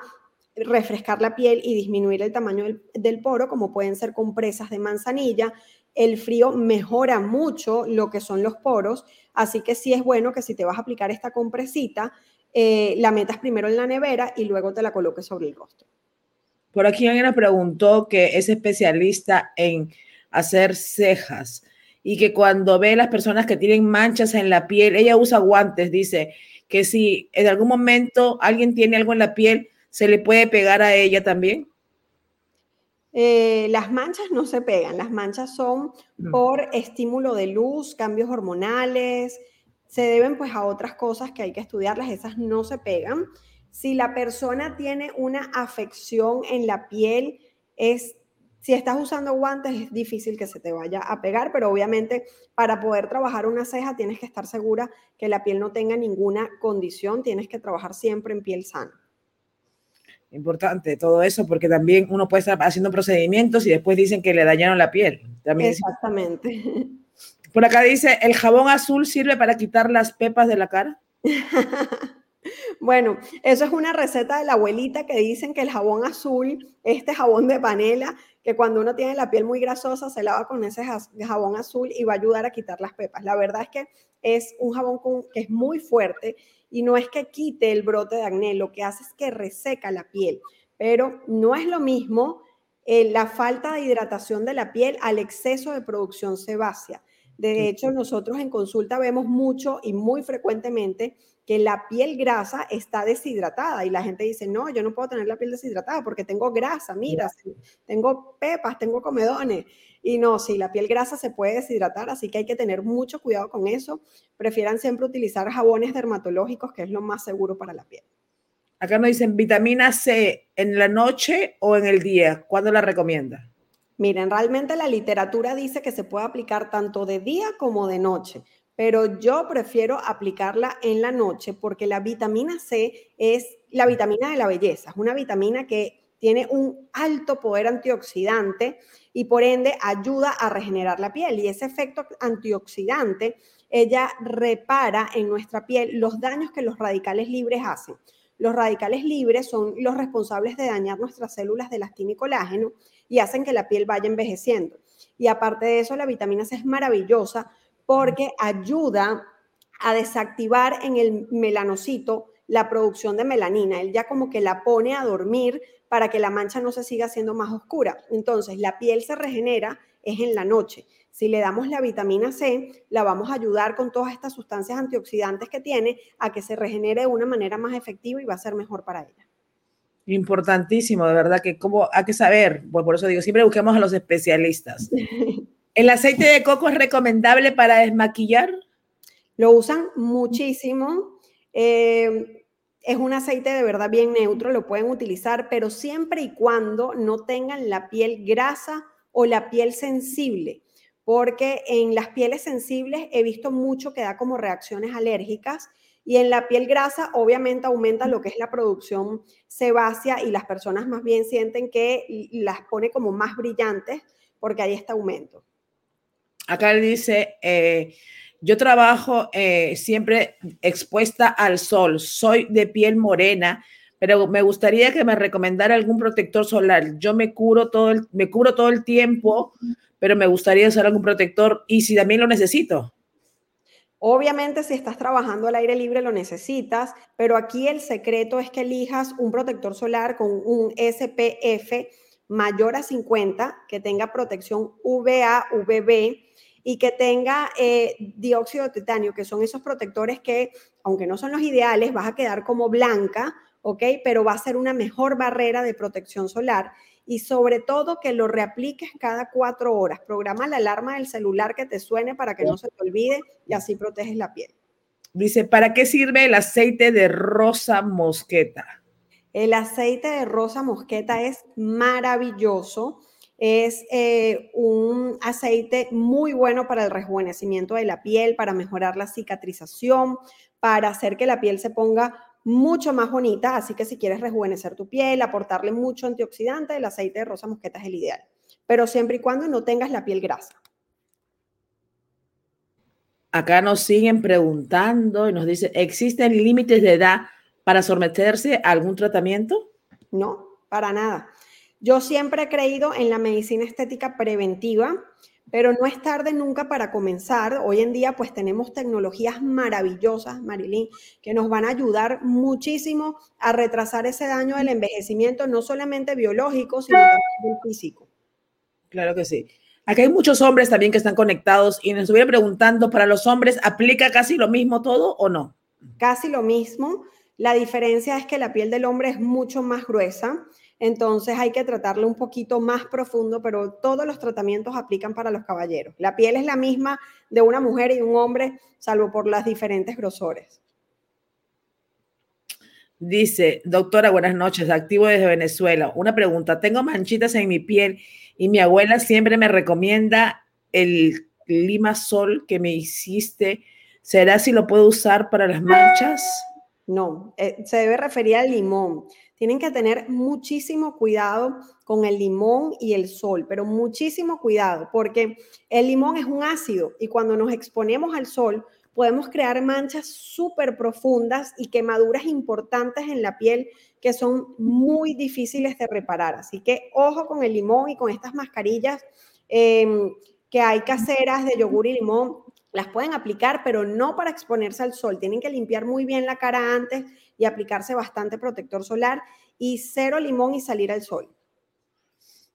refrescar la piel y disminuir el tamaño del, del, poro, como pueden ser compresas de manzanilla. El frío mejora mucho lo que son los poros, así que sí es bueno que si te vas a aplicar esta compresita, eh, la metas primero en la nevera y luego te la coloques sobre el rostro. Por aquí alguien me preguntó que es especialista en hacer cejas y que cuando ve las personas que tienen manchas en la piel, ella usa guantes, dice que si en algún momento alguien tiene algo en la piel, se le puede pegar a ella también. Eh, las manchas no se pegan, las manchas son por estímulo de luz, cambios hormonales, se deben pues a otras cosas que hay que estudiarlas, esas no se pegan. Si la persona tiene una afección en la piel, es si estás usando guantes es difícil que se te vaya a pegar, pero obviamente para poder trabajar una ceja tienes que estar segura que la piel no tenga ninguna condición, tienes que trabajar siempre en piel sana. Importante todo eso, porque también uno puede estar haciendo procedimientos y después dicen que le dañaron la piel. También Exactamente. Por acá dice, ¿el jabón azul sirve para quitar las pepas de la cara? Bueno, eso es una receta de la abuelita que dicen que el jabón azul, este jabón de panela, que cuando uno tiene la piel muy grasosa se lava con ese jabón azul y va a ayudar a quitar las pepas. La verdad es que es un jabón que es muy fuerte y no es que quite el brote de acné, lo que hace es que reseca la piel, pero no es lo mismo eh, la falta de hidratación de la piel al exceso de producción sebácea. De hecho, nosotros en consulta vemos mucho y muy frecuentemente que la piel grasa está deshidratada y la gente dice, no, yo no puedo tener la piel deshidratada porque tengo grasa, mira, tengo pepas, tengo comedones. Y no, sí, la piel grasa se puede deshidratar, así que hay que tener mucho cuidado con eso. Prefieran siempre utilizar jabones dermatológicos, que es lo más seguro para la piel. Acá nos dicen vitamina C en la noche o en el día. ¿Cuándo la recomienda? Miren, realmente la literatura dice que se puede aplicar tanto de día como de noche pero yo prefiero aplicarla en la noche porque la vitamina C es la vitamina de la belleza, es una vitamina que tiene un alto poder antioxidante y por ende ayuda a regenerar la piel. Y ese efecto antioxidante, ella repara en nuestra piel los daños que los radicales libres hacen. Los radicales libres son los responsables de dañar nuestras células de elastina y colágeno y hacen que la piel vaya envejeciendo. Y aparte de eso, la vitamina C es maravillosa porque ayuda a desactivar en el melanocito la producción de melanina. Él ya como que la pone a dormir para que la mancha no se siga haciendo más oscura. Entonces, la piel se regenera es en la noche. Si le damos la vitamina C, la vamos a ayudar con todas estas sustancias antioxidantes que tiene a que se regenere de una manera más efectiva y va a ser mejor para ella. Importantísimo, de verdad que como hay que saber, pues por eso digo, siempre busquemos a los especialistas. ¿El aceite de coco es recomendable para desmaquillar? Lo usan muchísimo. Eh, es un aceite de verdad bien neutro, lo pueden utilizar, pero siempre y cuando no tengan la piel grasa o la piel sensible, porque en las pieles sensibles he visto mucho que da como reacciones alérgicas y en la piel grasa obviamente aumenta lo que es la producción sebácea y las personas más bien sienten que las pone como más brillantes porque hay este aumento. Acá dice, eh, yo trabajo eh, siempre expuesta al sol, soy de piel morena, pero me gustaría que me recomendara algún protector solar. Yo me curo todo el, me curo todo el tiempo, pero me gustaría usar algún protector y si también lo necesito. Obviamente, si estás trabajando al aire libre lo necesitas, pero aquí el secreto es que elijas un protector solar con un SPF mayor a 50, que tenga protección UVA, UVB y que tenga eh, dióxido de titanio, que son esos protectores que, aunque no son los ideales, vas a quedar como blanca, ¿ok? Pero va a ser una mejor barrera de protección solar y sobre todo que lo reapliques cada cuatro horas. Programa la alarma del celular que te suene para que no se te olvide y así proteges la piel. Dice, ¿para qué sirve el aceite de rosa mosqueta? El aceite de rosa mosqueta es maravilloso es eh, un aceite muy bueno para el rejuvenecimiento de la piel, para mejorar la cicatrización, para hacer que la piel se ponga mucho más bonita. Así que si quieres rejuvenecer tu piel, aportarle mucho antioxidante, el aceite de rosa mosqueta es el ideal. Pero siempre y cuando no tengas la piel grasa. Acá nos siguen preguntando y nos dice, ¿existen límites de edad para someterse a algún tratamiento? No, para nada. Yo siempre he creído en la medicina estética preventiva, pero no es tarde nunca para comenzar. Hoy en día pues tenemos tecnologías maravillosas, Marilyn, que nos van a ayudar muchísimo a retrasar ese daño del envejecimiento, no solamente biológico, sino también físico. Claro que sí. Aquí hay muchos hombres también que están conectados y nos estuviera preguntando, ¿para los hombres aplica casi lo mismo todo o no? Casi lo mismo. La diferencia es que la piel del hombre es mucho más gruesa entonces hay que tratarlo un poquito más profundo, pero todos los tratamientos aplican para los caballeros. La piel es la misma de una mujer y un hombre, salvo por las diferentes grosores. Dice, doctora, buenas noches, activo desde Venezuela. Una pregunta, tengo manchitas en mi piel y mi abuela siempre me recomienda el limasol que me hiciste. ¿Será si lo puedo usar para las manchas? No, eh, se debe referir al limón. Tienen que tener muchísimo cuidado con el limón y el sol, pero muchísimo cuidado porque el limón es un ácido y cuando nos exponemos al sol podemos crear manchas súper profundas y quemaduras importantes en la piel que son muy difíciles de reparar. Así que ojo con el limón y con estas mascarillas em, que hay caseras de yogur y limón. Las pueden aplicar, pero no para exponerse al sol. Tienen que limpiar muy bien la cara antes y aplicarse bastante protector solar y cero limón y salir al sol.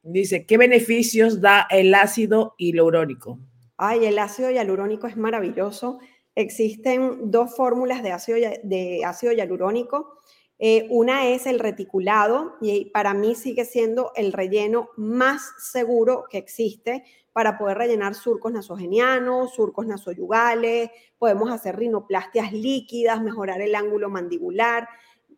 Dice, ¿qué beneficios da el ácido hialurónico? Ay, el ácido hialurónico es maravilloso. Existen dos fórmulas de ácido, de ácido hialurónico. Eh, una es el reticulado y para mí sigue siendo el relleno más seguro que existe para poder rellenar surcos nasogenianos, surcos nasoyugales, podemos hacer rinoplastias líquidas, mejorar el ángulo mandibular,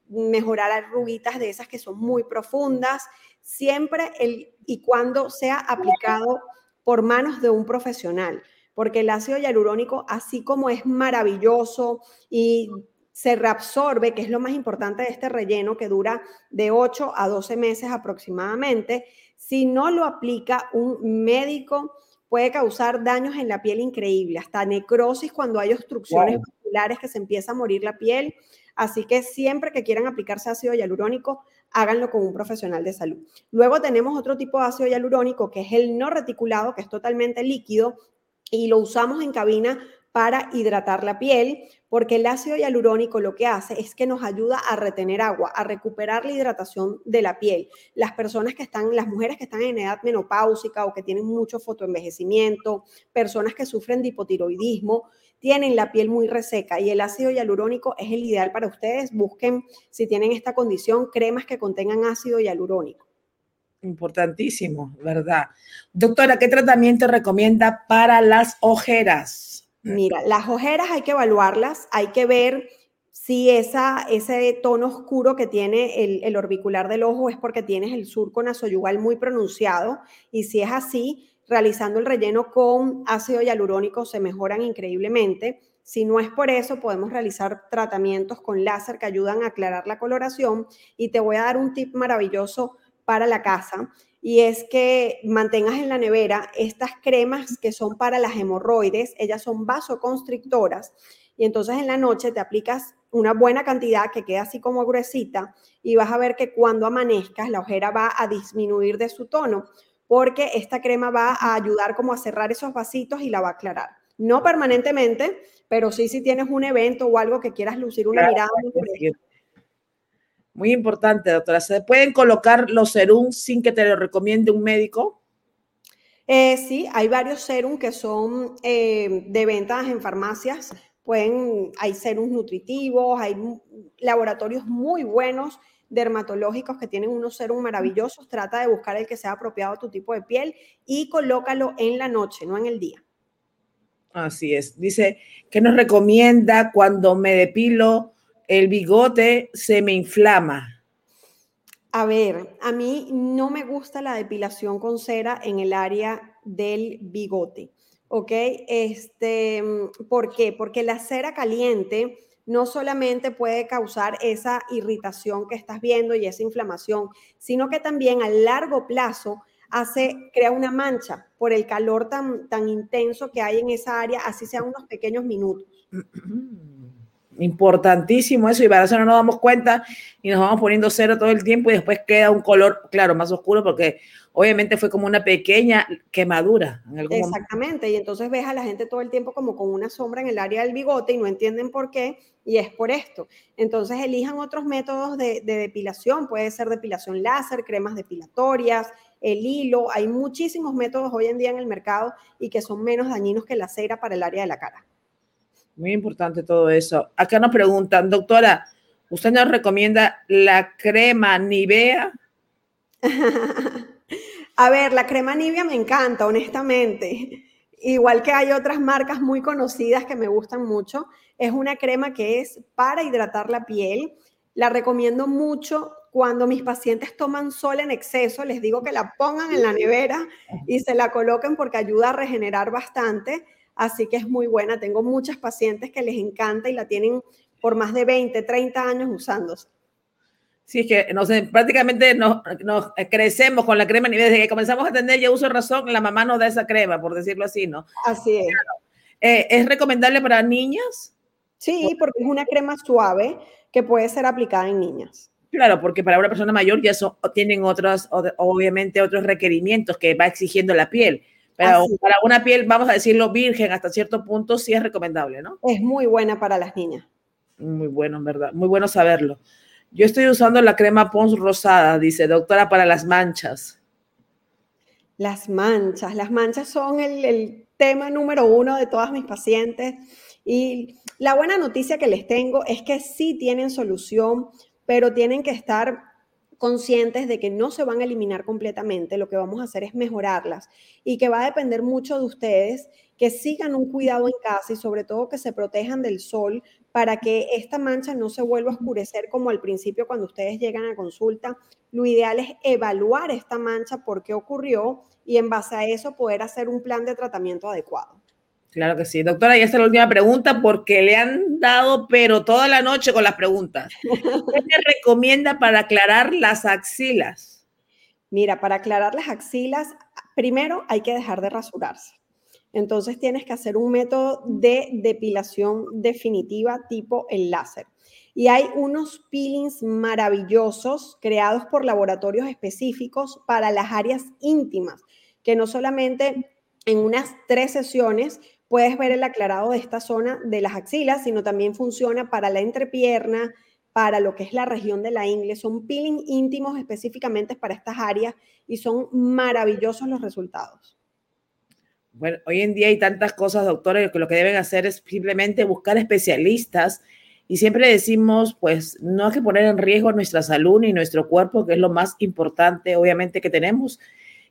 mejorar arruguitas de esas que son muy profundas, siempre el, y cuando sea aplicado por manos de un profesional, porque el ácido hialurónico, así como es maravilloso y se reabsorbe, que es lo más importante de este relleno, que dura de 8 a 12 meses aproximadamente. Si no lo aplica un médico, puede causar daños en la piel increíble, hasta necrosis cuando hay obstrucciones wow. que se empieza a morir la piel. Así que siempre que quieran aplicarse ácido hialurónico, háganlo con un profesional de salud. Luego tenemos otro tipo de ácido hialurónico que es el no reticulado, que es totalmente líquido y lo usamos en cabina para hidratar la piel, porque el ácido hialurónico lo que hace es que nos ayuda a retener agua, a recuperar la hidratación de la piel. Las personas que están, las mujeres que están en edad menopáusica o que tienen mucho fotoenvejecimiento, personas que sufren de hipotiroidismo, tienen la piel muy reseca y el ácido hialurónico es el ideal para ustedes. Busquen, si tienen esta condición, cremas que contengan ácido hialurónico. Importantísimo, ¿verdad? Doctora, ¿qué tratamiento recomienda para las ojeras? Mira, las ojeras hay que evaluarlas, hay que ver si esa, ese tono oscuro que tiene el, el, orbicular del ojo es porque tienes el surco nasoyugal muy pronunciado y si es así, realizando el relleno con ácido hialurónico se mejoran increíblemente. Si no es por eso, podemos realizar tratamientos con láser que ayudan a aclarar la coloración y te voy a dar un tip maravilloso para la casa y es que mantengas en la nevera estas cremas que son para las hemorroides, ellas son vasoconstrictoras y entonces en la noche te aplicas una buena cantidad que queda así como gruesita y vas a ver que cuando amanezcas la ojera va a disminuir de su tono porque esta crema va a ayudar como a cerrar esos vasitos y la va a aclarar. No permanentemente, pero sí si tienes un evento o algo que quieras lucir una mirada. Muy importante, doctora. ¿Se pueden colocar los serum sin que te lo recomiende un médico? Eh, sí, hay varios serum que son eh, de ventas en farmacias. Pueden, hay serums nutritivos, hay laboratorios muy buenos dermatológicos que tienen unos serum maravillosos. Trata de buscar el que sea apropiado a tu tipo de piel y colócalo en la noche, no en el día. Así es. Dice, ¿qué nos recomienda cuando me depilo el bigote se me inflama. A ver, a mí no me gusta la depilación con cera en el área del bigote, ¿ok? Este, ¿Por qué? Porque la cera caliente no solamente puede causar esa irritación que estás viendo y esa inflamación, sino que también a largo plazo hace, crea una mancha por el calor tan, tan intenso que hay en esa área, así sean unos pequeños minutos. Importantísimo eso y para eso no nos damos cuenta y nos vamos poniendo cero todo el tiempo y después queda un color, claro, más oscuro porque obviamente fue como una pequeña quemadura. Exactamente, y entonces ves a la gente todo el tiempo como con una sombra en el área del bigote y no entienden por qué y es por esto. Entonces elijan otros métodos de, de depilación, puede ser depilación láser, cremas depilatorias, el hilo, hay muchísimos métodos hoy en día en el mercado y que son menos dañinos que la cera para el área de la cara. Muy importante todo eso. Acá nos preguntan, doctora, ¿usted nos recomienda la crema Nivea? A ver, la crema Nivea me encanta, honestamente. Igual que hay otras marcas muy conocidas que me gustan mucho. Es una crema que es para hidratar la piel. La recomiendo mucho cuando mis pacientes toman sol en exceso. Les digo que la pongan en la nevera y se la coloquen porque ayuda a regenerar bastante así que es muy buena. Tengo muchas pacientes que les encanta y la tienen por más de 20, 30 años usándose. Sí, es que no sé, prácticamente nos, nos, crecemos con la crema y desde que comenzamos a tener ya uso razón, la mamá nos da esa crema, por decirlo así, ¿no? Así es. Eh, ¿Es recomendable para niñas? Sí, porque es una crema suave que puede ser aplicada en niñas. Claro, porque para una persona mayor ya son, tienen otros, obviamente, otros requerimientos que va exigiendo la piel. Pero para una piel, vamos a decirlo, virgen hasta cierto punto, sí es recomendable, ¿no? Es muy buena para las niñas. Muy bueno, en verdad. Muy bueno saberlo. Yo estoy usando la crema Pons rosada, dice doctora, para las manchas. Las manchas. Las manchas son el, el tema número uno de todas mis pacientes. Y la buena noticia que les tengo es que sí tienen solución, pero tienen que estar conscientes de que no se van a eliminar completamente, lo que vamos a hacer es mejorarlas y que va a depender mucho de ustedes que sigan un cuidado en casa y sobre todo que se protejan del sol para que esta mancha no se vuelva a oscurecer como al principio cuando ustedes llegan a consulta. Lo ideal es evaluar esta mancha, por qué ocurrió y en base a eso poder hacer un plan de tratamiento adecuado. Claro que sí. Doctora, ya está la última pregunta porque le han dado, pero toda la noche con las preguntas. ¿Qué le recomienda para aclarar las axilas? Mira, para aclarar las axilas, primero hay que dejar de rasurarse. Entonces tienes que hacer un método de depilación definitiva tipo el láser. Y hay unos peelings maravillosos creados por laboratorios específicos para las áreas íntimas, que no solamente en unas tres sesiones puedes ver el aclarado de esta zona de las axilas, sino también funciona para la entrepierna, para lo que es la región de la ingle. Son peeling íntimos específicamente para estas áreas y son maravillosos los resultados. Bueno, hoy en día hay tantas cosas, doctores, que lo que deben hacer es simplemente buscar especialistas y siempre decimos, pues no hay que poner en riesgo nuestra salud ni nuestro cuerpo, que es lo más importante, obviamente, que tenemos.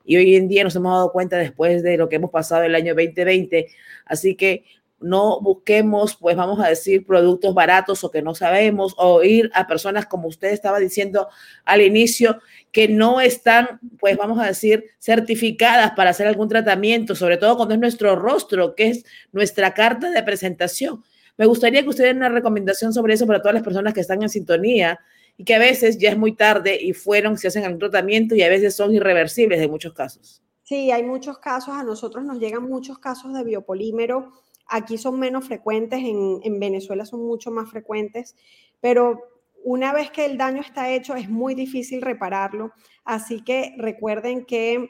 Y hoy en día nos hemos dado cuenta después de lo que hemos pasado el año 2020. Así que no busquemos, pues vamos a decir, productos baratos o que no sabemos, o ir a personas como usted estaba diciendo al inicio, que no están, pues vamos a decir, certificadas para hacer algún tratamiento, sobre todo cuando es nuestro rostro, que es nuestra carta de presentación. Me gustaría que usted una recomendación sobre eso para todas las personas que están en sintonía y que a veces ya es muy tarde y fueron, se hacen el tratamiento y a veces son irreversibles en muchos casos. Sí, hay muchos casos, a nosotros nos llegan muchos casos de biopolímero, aquí son menos frecuentes, en, en Venezuela son mucho más frecuentes, pero una vez que el daño está hecho es muy difícil repararlo, así que recuerden que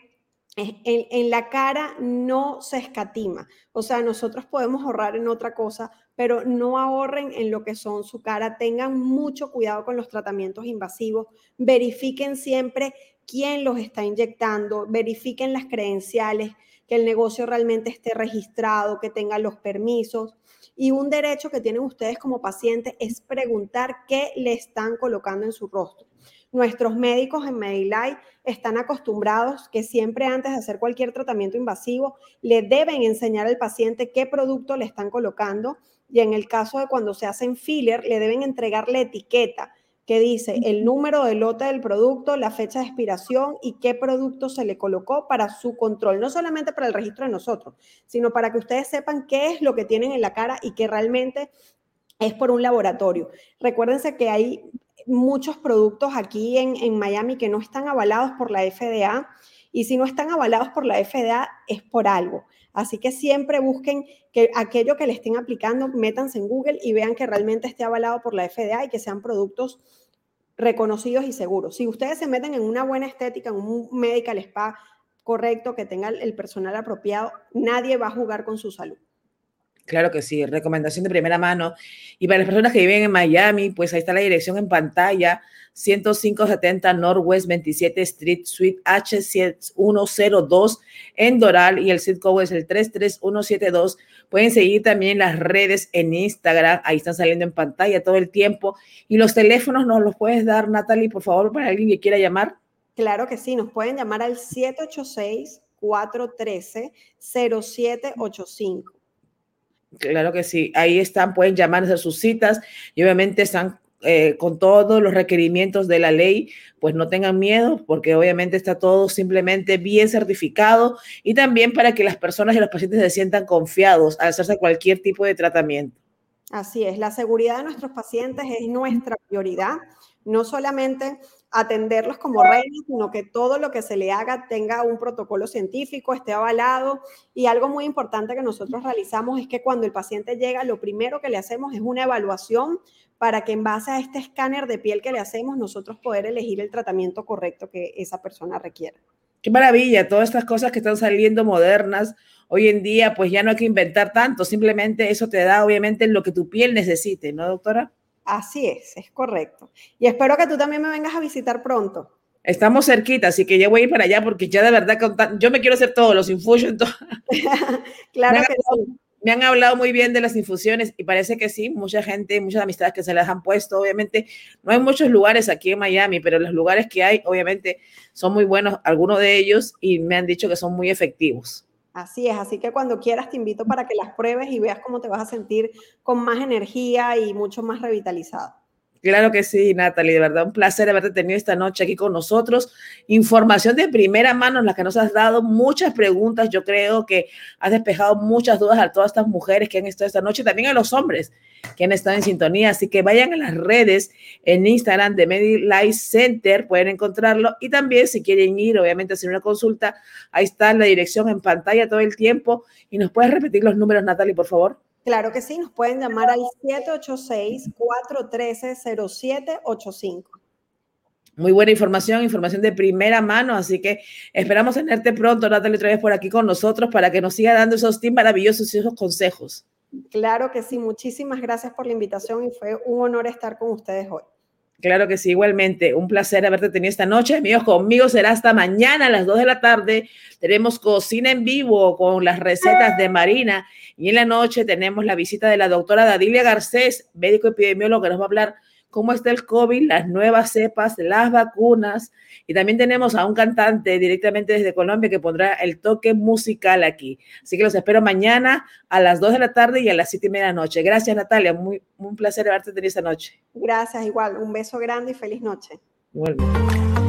en, la cara no se escatima. O sea, nosotros podemos ahorrar en otra cosa, pero no ahorren en lo que son su cara. Tengan mucho cuidado con los tratamientos invasivos. Verifiquen siempre quién los está inyectando. Verifiquen las credenciales, que el negocio realmente esté registrado, que tenga los permisos. Y un derecho que tienen ustedes como pacientes es preguntar qué le están colocando en su rostro. Nuestros médicos en Medilife están acostumbrados que siempre antes de hacer cualquier tratamiento invasivo le deben enseñar al paciente qué producto le están colocando y en el caso de cuando se hacen filler le deben entregar la etiqueta que dice el número de lote del producto, la fecha de expiración y qué producto se le colocó para su control, no solamente para el registro de nosotros, sino para que ustedes sepan qué es lo que tienen en la cara y que realmente es por un laboratorio. Recuérdense que hay muchos productos aquí en, Miami que no están avalados por la FDA y si no están avalados por la FDA es por algo. Así que siempre busquen que aquello que le estén aplicando, métanse en Google y vean que realmente esté avalado por la FDA y que sean productos reconocidos y seguros. Si ustedes se meten en una buena estética, en un medical spa correcto, que tenga el personal apropiado, nadie va a jugar con su salud. Claro que sí, recomendación de primera mano. Y para las personas que viven en Miami, pues ahí está la dirección en pantalla, 10570 Northwest 27 Street, Suite H102 en Doral y el zip code es el 33172. Pueden seguir también las redes en Instagram, ahí están saliendo en pantalla todo el tiempo. Y los teléfonos nos los puedes dar, Natalie, por favor, para alguien que quiera llamar. Claro que sí, nos pueden llamar al 786 413 0785. Claro que sí, ahí están, pueden llamarse a sus citas y obviamente están eh, con todos los requerimientos de la ley, pues no tengan miedo porque obviamente está todo simplemente bien certificado y también para que las personas y los pacientes se sientan confiados al hacerse cualquier tipo de tratamiento. Así es, la seguridad de nuestros pacientes es nuestra prioridad, no solamente atenderlos como reinos, sino que todo lo que se le haga tenga un protocolo científico, esté avalado. Y algo muy importante que nosotros realizamos es que cuando el paciente llega, lo primero que le hacemos es una evaluación para que en base a este escáner de piel que le hacemos, nosotros poder elegir el tratamiento correcto que esa persona requiera. Qué maravilla, todas estas cosas que están saliendo modernas hoy en día, pues ya no hay que inventar tanto, simplemente eso te da obviamente lo que tu piel necesite, ¿no, doctora? Así es, es correcto. Y espero que tú también me vengas a visitar pronto. Estamos cerquita, así que ya voy a ir para allá porque ya de verdad yo me quiero hacer todos los infusions. claro que sí. Me han hablado muy bien de las infusiones y parece que sí, mucha gente, muchas amistades que se las han puesto, obviamente no hay muchos lugares aquí en Miami, pero los lugares que hay, obviamente, son muy buenos, algunos de ellos, y me han dicho que son muy efectivos. Así es, así que cuando quieras te invito para que las pruebes y veas cómo te vas a sentir con más energía y mucho más revitalizado. Claro que sí, Natalie, de verdad, un placer haberte tenido esta noche aquí con nosotros. Información de primera mano en la que nos has dado muchas preguntas. Yo creo que has despejado muchas dudas a todas estas mujeres que han estado esta noche, también a los hombres que han estado en sintonía. Así que vayan a las redes en Instagram de MediLife Center, pueden encontrarlo. Y también si quieren ir, obviamente, a hacer una consulta, ahí está la dirección en pantalla todo el tiempo. Y nos puedes repetir los números, Natalie, por favor. Claro que sí, nos pueden llamar al 786-413-0785. Muy buena información, información de primera mano, así que esperamos tenerte pronto, Natalie, otra vez por aquí con nosotros para que nos siga dando esos tips maravillosos y esos consejos. Claro que sí, muchísimas gracias por la invitación y fue un honor estar con ustedes hoy. Claro que sí, igualmente. Un placer haberte tenido esta noche. Amigos, conmigo será hasta mañana a las 2 de la tarde. Tenemos cocina en vivo con las recetas de Marina. Y en la noche tenemos la visita de la doctora Dadilia Garcés, médico epidemiólogo, que nos va a hablar cómo está el COVID, las nuevas cepas, las vacunas. Y también tenemos a un cantante directamente desde Colombia que pondrá el toque musical aquí. Así que los espero mañana a las 2 de la tarde y a las 7 y media de la noche. Gracias, Natalia. Muy, un placer haberte tenido esta noche. Gracias, igual. Un beso grande y feliz noche. Igualmente.